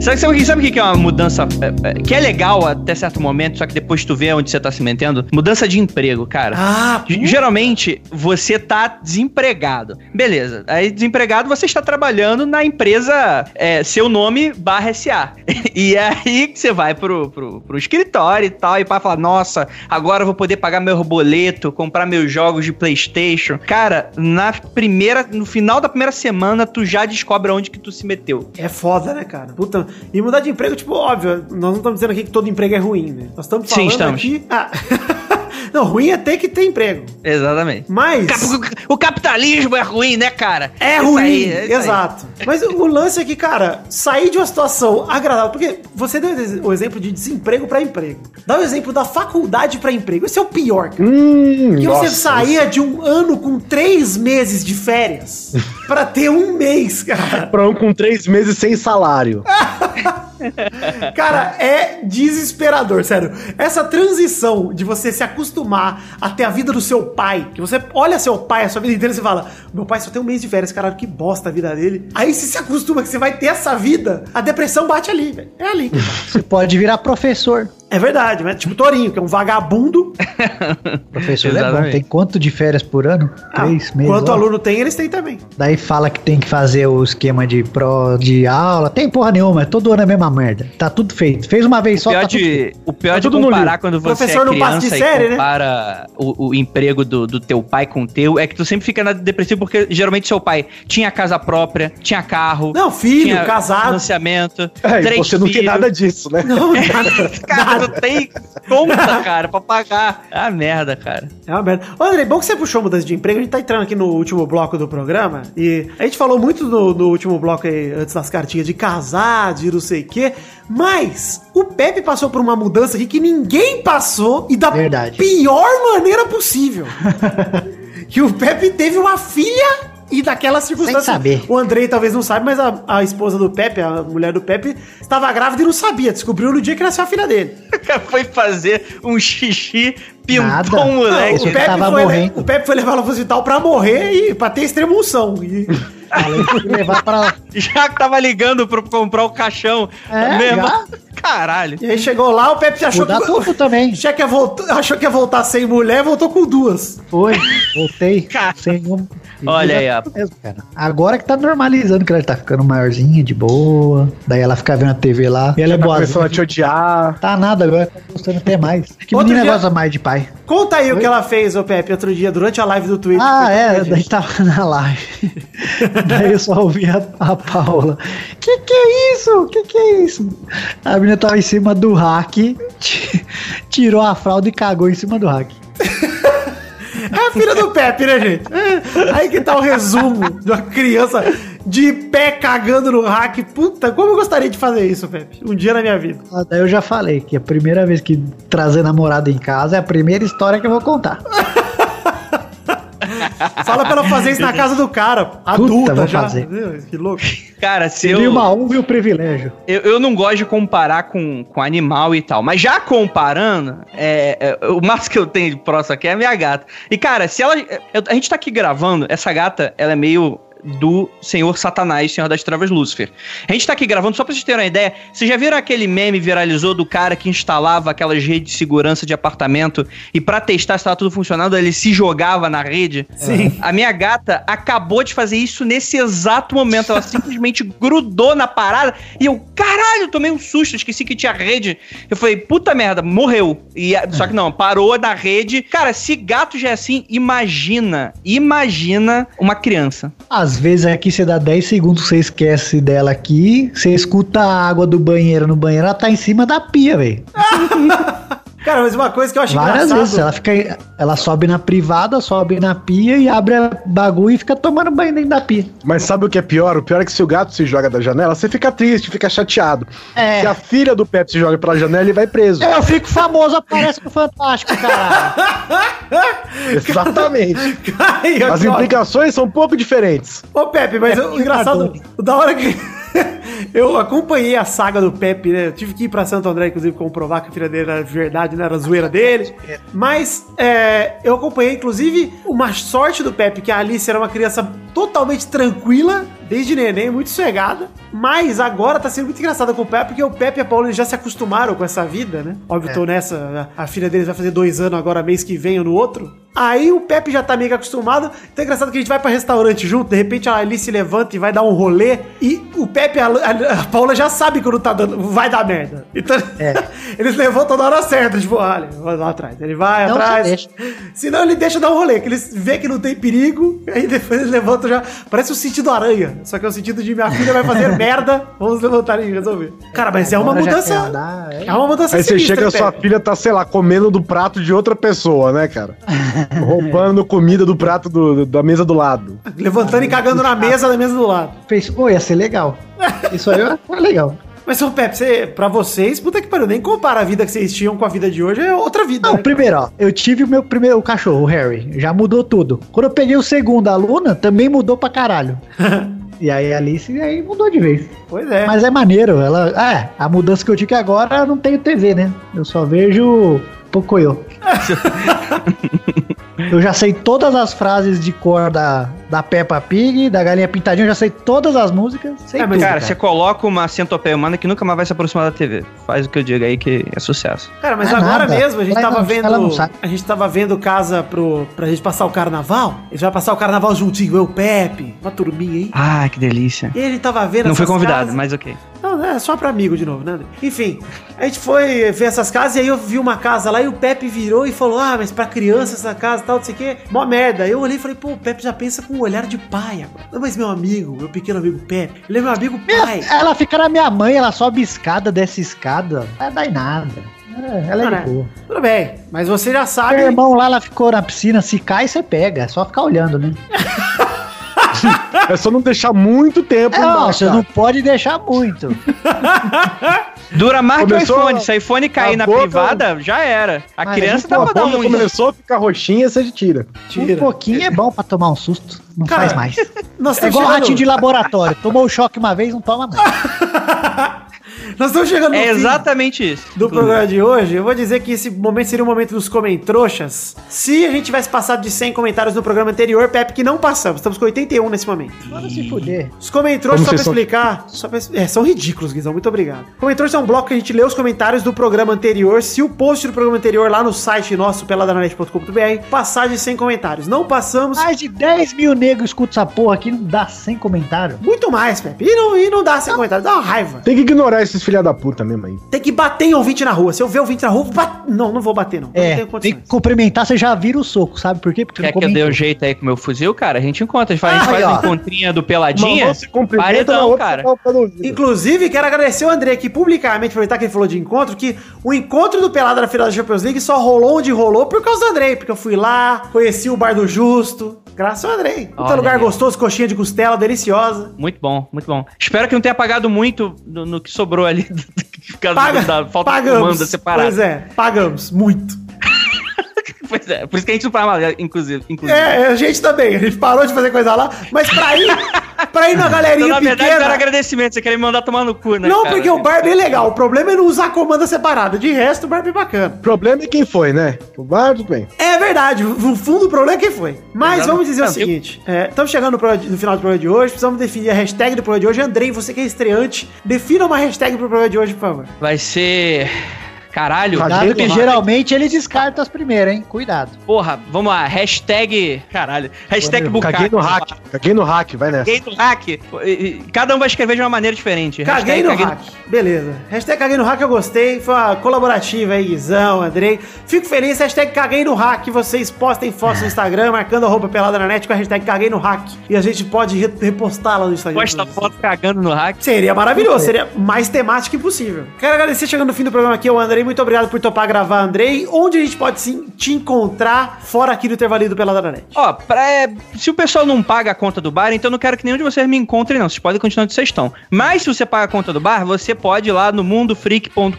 Sabe, sabe, sabe o que é uma mudança é, é, que é legal até certo momento, só que depois tu vê onde você tá se metendo? Mudança de emprego, cara. Ah, G- Geralmente, você tá desempregado. Beleza. Aí, desempregado, você está trabalhando na empresa é, seu nome barra SA. E aí que você vai pro, pro, pro escritório e tal, e para falar, nossa, agora eu vou poder pagar meu boleto, comprar meus jogos de Playstation. Cara, na primeira, no final da primeira semana, tu já descobre onde que tu se meteu. É foda, né, cara? Puta. E mudar de emprego, tipo, óbvio, nós não estamos dizendo aqui que todo emprego é ruim, né? Nós estamos Sim, falando estamos. aqui. Ah. não, ruim é ter que ter emprego. Exatamente. Mas. O capitalismo é ruim, né, cara? É Isso ruim, aí, é isso aí. exato. Mas o lance é que, cara, sair de uma situação agradável, porque você deu o exemplo de desemprego pra emprego. Dá o exemplo da faculdade pra emprego. Esse é o pior, cara. Hum, que você nossa, saía de um ano com três meses de férias pra ter um mês, cara. Pra um com três meses sem salário. Cara, é desesperador, sério. Essa transição de você se acostumar a ter a vida do seu pai, que você olha seu pai a sua vida inteira e fala: Meu pai só tem um mês de férias, caralho, que bosta a vida dele. Aí você se acostuma que você vai ter essa vida, a depressão bate ali, velho. É ali. Você pode virar professor. É verdade, mas tipo Torinho, que é um vagabundo. Professor é bom. Tem quanto de férias por ano? Três Ah, meses. Quanto ó. aluno tem, eles têm também. Daí fala que tem que fazer o esquema de pro de aula. Tem porra nenhuma, é todo ano a mesma merda. Tá tudo feito. Fez uma vez só, pior tá tudo feito. de, o pior Tá de comparar quando você Professor é não passa de criança série, e né? compara o, o emprego do, do teu pai com o teu, é que tu sempre fica na depressivo porque geralmente seu pai tinha casa própria, tinha carro, Não, filho, tinha casado. financiamento, É, e três você não tem filhos. nada disso, né? Não, nada. Cara, não tem conta, cara, pra pagar. Ah, merda, cara. É uma merda. Ô, André, bom que você puxou mudança de emprego. A gente tá entrando aqui no último bloco do programa. E a gente falou muito no, no último bloco aí, antes das cartinhas, de casar, de não sei o quê. Mas o Pepe passou por uma mudança aqui que ninguém passou e da Verdade. pior maneira possível. que o Pepe teve uma filha e daquela circunstância. saber. O Andrei talvez não sabe, mas a, a esposa do Pepe, a mulher do Pepe, estava grávida e não sabia. Descobriu no dia que nasceu a filha dele. Foi fazer um xixi, pintou um moleque. O, Pepe tava foi, morrendo. o Pepe foi levar ela pro hospital pra morrer e pra ter extrema unção. E, levar pra. Já que tava ligando pra comprar o caixão. É, mesmo. já. Caralho. e aí chegou lá, o Pepe achou Mudar que, tudo também. achou que, ia voltar, achou que ia voltar sem mulher, voltou com duas. Foi, voltei. Cara. Sem um... Olha aí, ó. Mesmo, cara. Agora que tá normalizando, que ela tá ficando maiorzinha, de boa. Daí ela fica vendo a TV lá. E ela é Tá boa. a te odiar. Tá nada, agora tá gostando até mais. Que Outro menina dia- gosta mais de pai. Conta aí o que ela fez, ô Pepe, outro dia, durante a live do Twitch. Ah, é, daí tava na live. daí eu só ouvi a, a Paula. Que que é isso? Que que é isso? A menina tava em cima do hack, ti- tirou a fralda e cagou em cima do hack. É a filha do Pepe, né, gente? É, aí que tá o resumo de uma criança de pé cagando no hack. Puta, como eu gostaria de fazer isso, Pepe? Um dia na minha vida. Ah, Daí eu já falei que a primeira vez que trazer namorada em casa é a primeira história que eu vou contar. Fala pra ela fazer isso na casa do cara, adulta vou já. fazer. Que louco. Cara, se Seria eu, uma honra e um privilégio. eu. Eu não gosto de comparar com, com animal e tal. Mas já comparando, é, é, o máximo que eu tenho de próximo aqui é a minha gata. E, cara, se ela. eu- a gente tá aqui gravando, essa gata, ela é meio do Senhor Satanás, Senhor das Trevas Lúcifer. A gente tá aqui gravando, só pra vocês terem uma ideia, vocês já viram aquele meme viralizou do cara que instalava aquelas redes de segurança de apartamento e pra testar se tava tudo funcionando, ele se jogava na rede? Sim. A minha gata acabou de fazer isso nesse exato momento. Ela simplesmente grudou na parada e eu, caralho, tomei um susto, esqueci que tinha rede. Eu falei, puta merda, morreu. E, só que não, parou na rede. Cara, se gato já é assim, imagina, imagina uma criança. Às vezes aqui você dá 10 segundos, você esquece dela aqui, você escuta a água do banheiro no banheiro, ela tá em cima da pia, velho. Cara, mas uma coisa que eu acho Várias engraçado... vezes. Ela fica. Ela sobe na privada, sobe na pia e abre a bagulho e fica tomando banho dentro da pia. Mas sabe o que é pior? O pior é que se o gato se joga da janela, você fica triste, fica chateado. É. Se a filha do Pepe se joga pela janela, ele vai preso. Eu fico famoso, aparece no Fantástico, caralho. Exatamente. As implicações são um pouco diferentes. Ô, Pepe, mas o engraçado, o da hora que eu acompanhei a saga do Pepe, né? Eu tive que ir pra Santo André, inclusive, comprovar que a filha dele era de verdade, não era zoeira dele. Mas é, eu acompanhei, inclusive, uma sorte do Pepe, que a Alice era uma criança totalmente tranquila, desde neném, muito sossegada. Mas agora tá sendo muito engraçado com o Pepe, porque o Pepe e a Paula já se acostumaram com essa vida, né? Óbvio, tô nessa. A a filha deles vai fazer dois anos agora, mês que vem ou no outro. Aí o Pepe já tá meio que acostumado. Então é engraçado que a gente vai pra restaurante junto, de repente a Alice se levanta e vai dar um rolê. E o Pepe e a, a- a Paula já sabe quando tá dando. Vai dar merda. Então eles levantam na hora certa, tipo, olha, vai lá atrás. Ele vai Não, atrás. Senão ele deixa dar um rolê, que eles vê que não tem perigo, aí depois eles levantam já. Parece o sentido aranha. Só que é o sentido de minha filha vai fazer merda. Vamos levantar e resolver. Cara, mas é uma mudança. andar, é. É uma mudança Aí você sinistra, chega, hein, sua filha tá, sei lá, comendo do prato de outra pessoa, né, cara? Roubando comida do prato do- da mesa do lado. Levantando e cagando na mesa da mesa do lado. Fez, pô, ia ser legal. Isso aí é legal. Mas, seu Pepe, você, pra vocês, puta que pariu, nem compara a vida que vocês tinham com a vida de hoje, é outra vida. Não, né? primeiro, ó, eu tive o meu primeiro o cachorro, o Harry, já mudou tudo. Quando eu peguei o segundo, a Luna, também mudou pra caralho. e aí a Alice aí mudou de vez. Pois é. Mas é maneiro, ela. É, a mudança que eu tive que agora eu não tenho TV, né? Eu só vejo Pocoyo. eu já sei todas as frases de cor da, da Peppa Pig, da Galinha Pintadinha, eu já sei todas as músicas. Sei É, tudo, Cara, você coloca uma centopeia humana que nunca mais vai se aproximar da TV. Faz o que eu digo aí que é sucesso. Cara, mas É agora nada. mesmo, a gente Ela tava não- vendo. A gente tava vendo casa pro, pra gente passar o carnaval. A gente vai passar o carnaval juntinho, eu, Pepe, uma turminha aí. Ah, que delícia. E gente tava vendo Não essas convidado, casas. mas ok. Não, é só pra amigo de novo, né? Enfim, a gente foi ver essas casas e aí eu vi uma casa lá e o Pepe virou e falou: Ah, mas pra criança essa casa e tal, não sei o quê, mó merda. Eu olhei e falei: Pô, o Pepe já pensa com um olhar de pai agora. Não, mas meu amigo, meu pequeno amigo Pepe, ele é meu amigo pai. Ela fica na minha mãe, ela sobe escada, desce escada. Não dá em nada. É, ela é boa. Tudo bem, mas você já Meu sabe. irmão lá, ela ficou na piscina, se cai, você pega. É só ficar olhando, né? É só não deixar muito tempo É, embaixo. você não pode deixar muito. Dura mais que o Começou iPhone. Se o iPhone cair na boca- privada, já era. A Mas criança a dá A pra dar um. começou a ficar roxinha, você tira. Tira. Um pouquinho é bom pra tomar um susto. Não Cara, faz mais. Nós É igual ratinho de laboratório. Tomou o choque uma vez, não toma mais. nós estamos chegando no É fim exatamente isso. do programa de hoje. Eu vou dizer que esse momento seria o momento dos comentroxas. Se a gente tivesse passado de 100 comentários no programa anterior, Pepe, que não passamos. Estamos com 81 nesse momento. Manda se fuder. Os comentroxas, só pra são- explicar, só pra, é, são ridículos, Guizão, muito obrigado. Comentroxas é um bloco que a gente lê os comentários do programa anterior. Se o post do programa anterior lá no site nosso, peladananet.com.br, passar de 100 comentários. Não passamos, Mais de 10 mil negros escutam essa porra aqui, não dá sem comentário. muito mais, Pepe. E não, e não dá 100 comentários, dá uma raiva. Tem que ignorar esses filha da puta mesmo aí. Tem que bater em ouvinte na rua. Se eu ver ouvinte na rua, bat... não, não vou bater, não. Não É, tenho tem que cumprimentar, você já vira o soco, sabe por quê? Porque Quer que eu dê um jeito aí com o meu fuzil, cara? A gente encontra. A gente faz, a gente Aí, faz ó. uma encontrinha do Peladinha. Na Paredão, outra cara. Inclusive, quero agradecer o André aqui publicamente, aproveitar que ele falou de encontro, que o encontro do Pelada na final da Champions League só rolou onde rolou por causa do Andrei, porque eu fui lá, conheci o Bar do Justo, graças ao Andrei. Puta Olha lugar aí. gostoso, coxinha de costela, deliciosa. Muito bom, muito bom. Espero que não tenha pagado muito no, no que sobrou ali Paga, da falta de pagamos. comanda separada. Pois é, pagamos, muito. Pois é, por isso que a gente não paga mais, inclusive. inclusive. É, a gente também, a gente parou de fazer coisa lá, mas pra ir, pra ir na Então, galerinha na verdade, pequena. não era agradecimento, você queria me mandar tomar no cu, né? Não, cara? porque o Barbie é legal. O problema é não usar comanda separada. De resto, o Barbie é bacana. O problema é quem foi, né? O bar, tudo bem. É verdade, no fundo o problema é quem foi. Mas vamos dizer o Não, eu- seguinte: é, estamos chegando no, programa- no final do programa de hoje, precisamos definir a hashtag do programa de hoje. Andrei, você que é estreante, defina uma hashtag pro programa de hoje, por favor. Vai ser. Caralho. Cuidado que geralmente ele descarta as primeiras, hein? Cuidado. Porra, vamos lá. Hashtag. Caralho. Hashtag bucaque. Caguei no hack. Caguei no hack, vai nessa. Caguei no hack. Cada um vai escrever de uma maneira diferente. Caguei Hashtag no hack. Beleza. Hashtag caguei no hack eu gostei. Foi uma colaborativa aí, Guizão, Andrei. Fico feliz. Hashtag caguei no hack. Vocês postem fotos no Instagram, marcando arroba pelada na net com a hashtag caguei no hack. E a gente pode re- repostá-la no Instagram. Posta foto cagando no hack. Seria maravilhoso, seria mais temático impossível. Quero agradecer chegando no fim do programa aqui ao Andrei. Muito obrigado por topar gravar, Andrei. Onde a gente pode sim, te encontrar fora aqui do intervalinho do Pelada na Net? Ó, pra, é, se o pessoal não paga a conta do bar, então eu não quero que nenhum de vocês me encontrem, não. Vocês podem continuar onde vocês estão. Mas se você paga a conta do bar, você pode ir lá no mundofreak.com.br,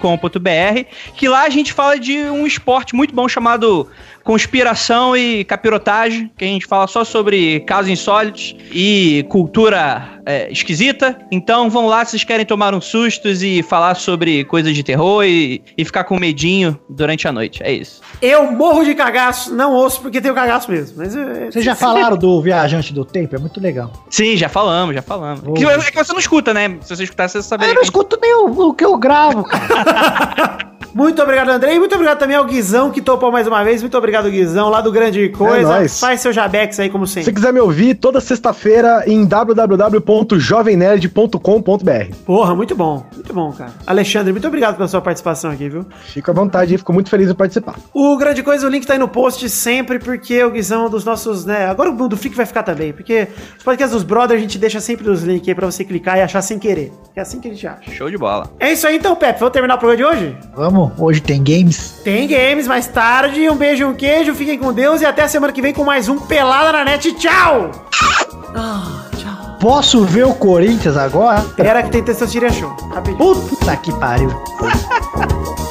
que lá a gente fala de um esporte muito bom chamado conspiração e capirotagem, que a gente fala só sobre casos insólitos e cultura é, esquisita. Então vão lá se vocês querem tomar uns sustos e falar sobre coisas de terror e, e ficar com medinho durante a noite. É isso. Eu morro de cagaço, não ouço porque tenho cagaço mesmo. Mas é, Vocês já falaram do Viajante do Tempo? É muito legal. Sim, já falamos, já falamos. É que você não escuta, né? Se você escutar, você Eu saberia. não que- escuto nem o, o que eu gravo, cara. Muito obrigado, Andrei. Muito obrigado também ao Guizão que topou mais uma vez. Muito obrigado, Guizão, lá do Grande Coisa. nóis. Faz seu jabex aí, como Se sempre. quiser me ouvir, toda sexta-feira em www.jovemnerd.com.br. Porra, muito bom. Muito bom, cara. Alexandre, muito obrigado pela sua participação aqui, viu? Fica à vontade aí, fico muito feliz em participar. O Grande Coisa, o link tá aí no post sempre, porque o Guizão é dos nossos, né? Agora o do Freak vai ficar também, porque os podcasts dos brothers a gente deixa sempre os links aí pra você clicar e achar sem querer. É assim que a gente acha. Show de bola. É isso aí então, Pepe. Vamos terminar o programa de hoje? Vamos, hoje tem games. Tem games mais tarde. Um beijo e um queijo. Fiquem com Deus e até a semana que vem com mais um Pelada na Net. Tchau! Posso ver o Corinthians agora? Pera que tem Testosteria Show. Rapidinho. Puta que pariu.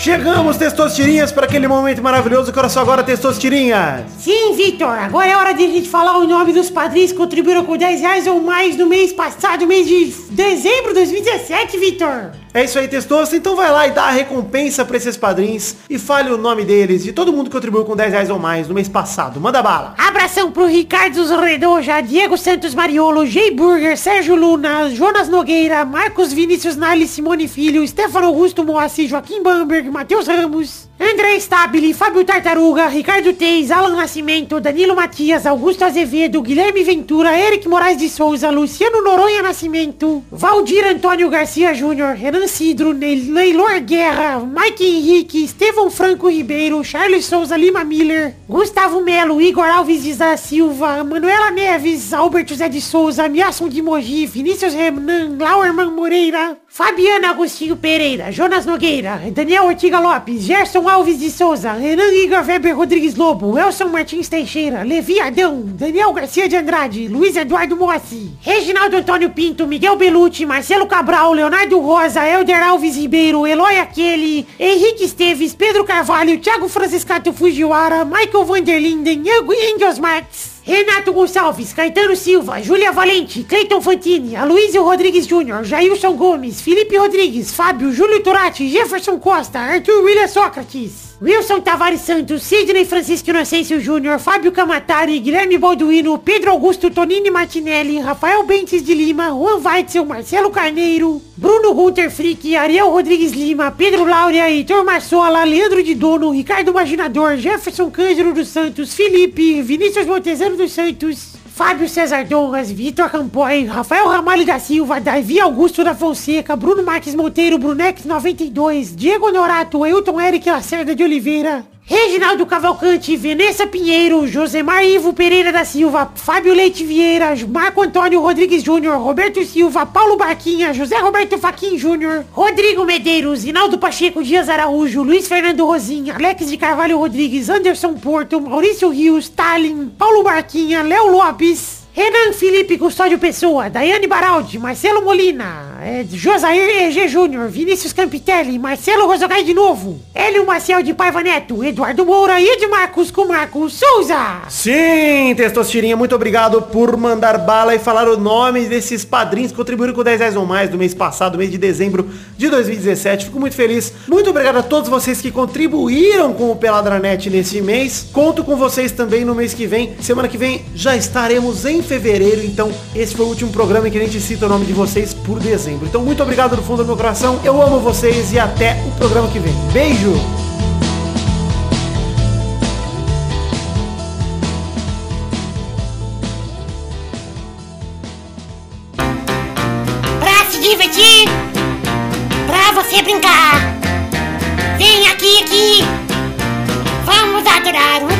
Chegamos, Testosterinhas, para aquele momento maravilhoso. Quero só agora, Testosterinhas. Sim, Vitor, agora é hora de a gente falar o nome dos padrinhos que contribuíram com 10 reais ou mais no mês passado, mês de dezembro de 2017, Vitor. É isso aí, Testosta. Então vai lá e dá a recompensa para esses padrinhos e fale o nome deles e todo mundo que contribuiu com 10 reais ou mais no mês passado. Manda bala. Abração pro Ricardo Zorredoja, Diego Santos Mariolo, Jay Burger, Sérgio Luna, Jonas Nogueira, Marcos Vinícius Nali, Simone Filho, Stefano Augusto Moacir, Joaquim Bamberg, Matheus Ramos, André Stabile, Fábio Tartaruga, Ricardo Teis, Alan Nascimento, Danilo Matias, Augusto Azevedo, Guilherme Ventura, Eric Moraes de Souza, Luciano Noronha Nascimento, Valdir Antônio Garcia Júnior, Renan Cidro, Ney- Neylor Guerra, Mike Henrique, Estevão Franco Ribeiro, Charles Souza Lima Miller, Gustavo Melo, Igor Alves de da Silva, Manuela Neves, Albert José de Souza, Miasson de Mogi, Vinícius Renan, Lauerman Moreira, Fabiana Agostinho Pereira, Jonas Nogueira, Daniel Ortiga Lopes, Gerson Alves de Souza, Renan Igor Weber Rodrigues Lobo, Elson Martins Teixeira, Levi Adão, Daniel Garcia de Andrade, Luiz Eduardo Moacir, Reginaldo Antônio Pinto, Miguel Belucci, Marcelo Cabral, Leonardo Rosa, Helder Alves Ribeiro, Eloy Aquele, Henrique Esteves, Pedro Carvalho, Thiago Franciscato Fujiwara, Michael Vanderlinden, Engels Marx, Renato Gonçalves, Caetano Silva, Júlia Valente, Cleiton Fantini, Aloysio Rodrigues Júnior, Jailson Gomes, Felipe Rodrigues, Fábio, Júlio Turati, Jefferson Costa, Arthur William Sócrates, Wilson Tavares Santos, Sidney Francisco Inocêncio Júnior, Fábio Camatari, Guilherme Balduino, Pedro Augusto Tonini Martinelli, Rafael Bentes de Lima, Juan Weitzel, Marcelo Carneiro, Bruno Gunter Frick, Ariel Rodrigues Lima, Pedro Laura, Heitor Marsola, Leandro de Dono, Ricardo Maginador, Jefferson Cândido dos Santos, Felipe, Vinícius Montezano dos Santos, Fábio César Donras, Vitor Campoy, Rafael Ramalho da Silva, Davi Augusto da Fonseca, Bruno Marques Monteiro, Brunex 92, Diego Norato, Ailton Eric Lacerda de Oliveira, Reginaldo Cavalcante, Vanessa Pinheiro, Josemar Ivo Pereira da Silva, Fábio Leite Vieira, Marco Antônio Rodrigues Júnior, Roberto Silva, Paulo Barquinha, José Roberto Faquin Júnior, Rodrigo Medeiros, Inaldo Pacheco Dias Araújo, Luiz Fernando Rosinha, Alex de Carvalho Rodrigues, Anderson Porto, Maurício Rios, Stalin, Paulo Barquinha, Léo Lopes, Renan Felipe Custódio Pessoa, Daiane Baraldi, Marcelo Molina, é, Josair EG Júnior, Vinícius Campitelli, Marcelo Rosogai de novo, Hélio Marcel de Paiva Neto, Eduardo Moura e Edmarcos com Marcos Souza. Sim, Testosterinha, muito obrigado por mandar bala e falar o nome desses padrinhos que contribuíram com 10 reais ou mais do mês passado, mês de dezembro de 2017. Fico muito feliz. Muito obrigado a todos vocês que contribuíram com o Peladranet nesse mês. Conto com vocês também no mês que vem. Semana que vem já estaremos em fevereiro, então esse foi o último programa em que a gente cita o nome de vocês por dezembro. Então muito obrigado do fundo do meu coração. Eu amo vocês e até o programa que vem. Beijo! Divertir, pra você brincar. Vem aqui, aqui. Vamos adorar o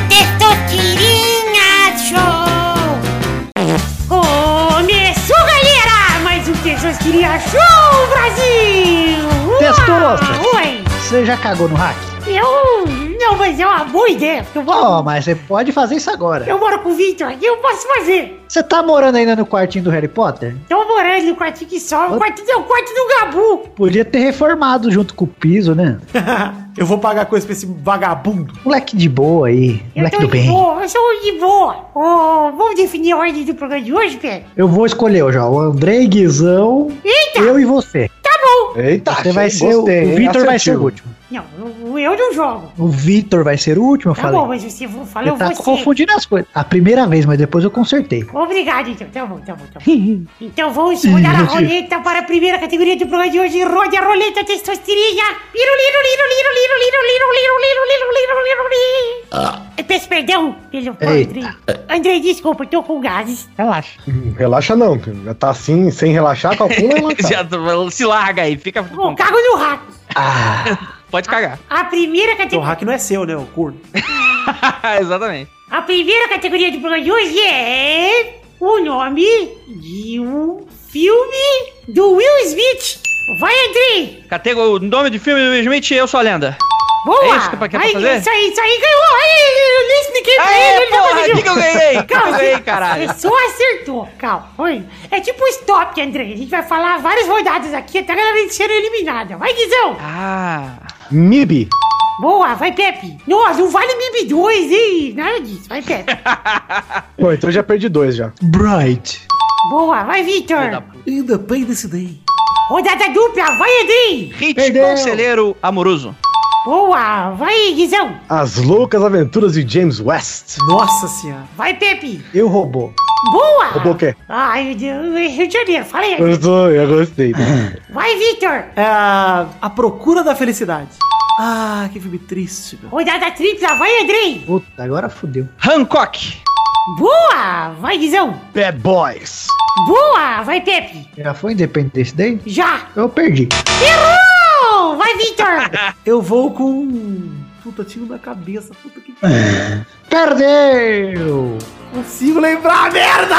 alegria! Show, Brasil! Testosta! Oi! Você já cagou no hack? Eu... Não, mas é uma boa ideia. Eu, Ó, moro, mas você pode fazer isso agora. eu moro com o Victor aqui, eu posso fazer. Você tá morando ainda no quartinho do Harry Potter? Tô morando no quartinho que só. O quarto é o quarto do Gabu. Podia ter reformado junto com o piso, né? Eu vou pagar coisa pra esse vagabundo. Moleque de boa aí. Eu Moleque tô do de bem. boa, eu sou de boa. Ô, vamos definir a ordem do programa de hoje, Pedro? Eu vou escolher ó. O Andrei Guizão, Eita, eu e você. Eita, você vai ser gostei, o, o Vitor vai ser o último. Não, eu não jogo. O Vitor vai ser o último, eu falei. Tá bom, mas você tá você. confundindo as coisas. A primeira vez, mas depois eu consertei. Obrigado, então. Tá bom, tá bom, tá bom. então vamos rodar a roleta para a primeira categoria do programa de hoje. Rode a roleta testosteria. Eu peço perdão pelo Andrei. Andrei, desculpa, eu tô com gases. Relaxa. Relaxa não, já tá assim, sem relaxar, calcula e Já se larga aí fica. Bom, cago no rato. Pode cagar. A primeira O categoria. hack não é seu, né, o corno? Exatamente. A primeira categoria do programa de hoje é o nome de um filme do Will Smith. Vai, Andrei! Categoria, o nome de filme do Will Smith, Eu Sou a Lenda. Boa! É isso que é pra- Vai, fazer? Isso aí, isso aí, ganhou! Aí, eu nem expliquei pra Aê, ele porra, o que que eu ganhei? Que eu ganhei, caralho? Você só acertou, calma. Foi. É tipo stop, Andrei. A gente vai falar várias rodadas aqui até a galera ser eliminada. Vai, Guizão! Ah, MIB. Boa, vai, Pepe! Nossa, não vale MIB 2, hein? Nada disso, vai, Pepe! Bom, então eu já perdi dois já. Bright. Boa, vai, Victor! Independence Day. Rodada dupla, vai, Andrei! Hit Perdeu. Conselheiro Amoroso. Boa, vai, Guizão! As Loucas Aventuras de James West. Nossa senhora. Vai, Pepe! Eu robô. Boa! Roubou o quê? Ai, Rio de Janeiro, fala aí. Gostou, eu gostei. Vai, Victor! É a, a Procura da Felicidade. Ah, que filme triste, meu. Rodada tripla, vai, Andrei! Puta, agora fudeu. Hancock. Boa! Vai, Guizão! Bad Boys. Boa! Vai, Pepe! Já foi Independence Day? Já! Eu perdi. Errou! Vai, Victor! Eu vou com. Puta, tiro na cabeça. Puta que. Perdeu! Consigo lembrar, merda!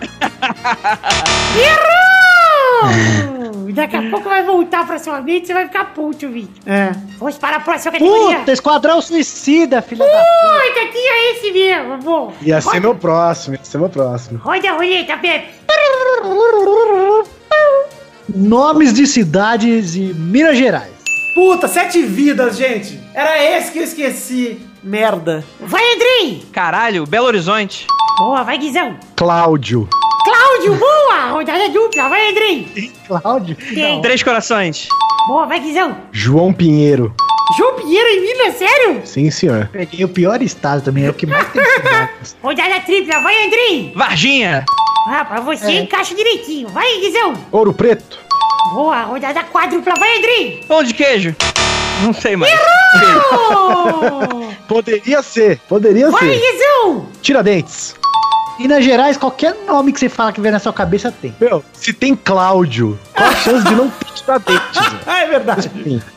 Errou! Daqui a pouco vai voltar pra sua mente e você vai ficar puto, Victor. É. Vamos para a próxima categoria. Puta, Esquadrão Suicida, filha da... Puta, tinha esse mesmo, bom. Ia ser meu próximo, ia ser meu próximo. Roda a roleta, Pepe. Nomes de cidades de Minas Gerais. Puta, sete vidas, gente. Era esse que eu esqueci. Merda. Vai, Andrei. Caralho, Belo Horizonte. Boa, vai, Guizão. Cláudio. Cláudio, boa. Rodada dupla, vai, Andrei. Cláudio? Tem. Três Corações. Boa, vai, Guizão. João Pinheiro. João Pinheiro em Minas, sério? Sim, senhor. Peguei o pior estado também, é o que mais tem cidades. Rodada tripla, vai, Andrei. Varginha. Ah, pra você encaixa direitinho. Vai, Guizão. Ouro Preto. Boa, rodada quádrupla, vai, Andrei. Pão de queijo. Não sei mais. Oh! Poderia ser, poderia Vai, ser. Guizão. Tiradentes. Minas Gerais, qualquer nome que você fala que vem na sua cabeça tem. Meu, se tem Cláudio, qual a chance de não ter Tiradentes? Ah, é verdade.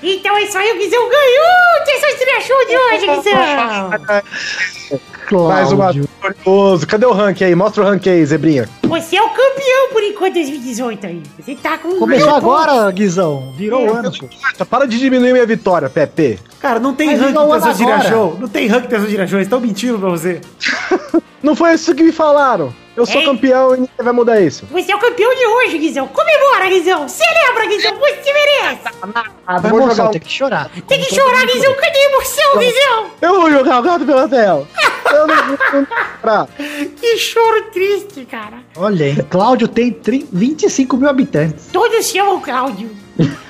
Então é isso aí, o Guizão ganhou! Tem só estreia show de hoje, Guizão! Mais uma Cláudio. curioso. Cadê o rank aí? Mostra o rank aí, Zebrinha. Você é o campeão por enquanto 2018 aí. Você tá com. Começou mil agora, Guizão. Virou É. o ano, pô. Para de diminuir minha vitória, Pepe. Cara, não tem Mas ranking gira show. Não tem ranking dessa gira show. Eles estão mentindo pra você. Não foi isso que me falaram. Eu sou Ei. campeão e ninguém vai mudar isso. Você é o campeão de hoje, Guizão. Comemora, Guizão. Celebra, Guizão. Você merece. Ah, vou emoção, jogar um- tem que chorar. Tem que chorar, Guizão. Cadê a emoção, Guizão? Eu vou jogar o gato pela tela. Eu não vou. Que choro triste, cara. Olha aí, Cláudio tem 30 25 mil habitantes. Todos chamam Cláudio.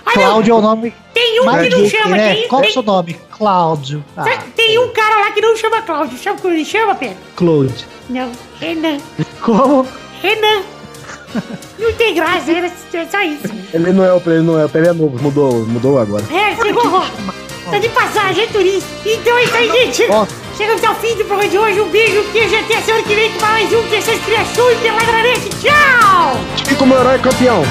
Ah, Cláudio é o nome Tem um que não chama, né? tem- Qual é tem- o seu nome? Cláudio. Ah, Tem- Tem um cara lá que não chama Cláudio. Sabe como ele chama, Pedro? Cláudio. Não, Renan. Como? Renan. Não tem graça, era é só isso. Ele não é o ele não é o ele é novo, mudou, mudou agora. É, chegou. Tá de passagem, é turista. Então é isso aí, gente. Ó. Chegamos ao fim do programa de hoje. Um beijo, um queijo. Até semana que vem com mais um Show e pela Granete. Tchau! Fica como herói campeão.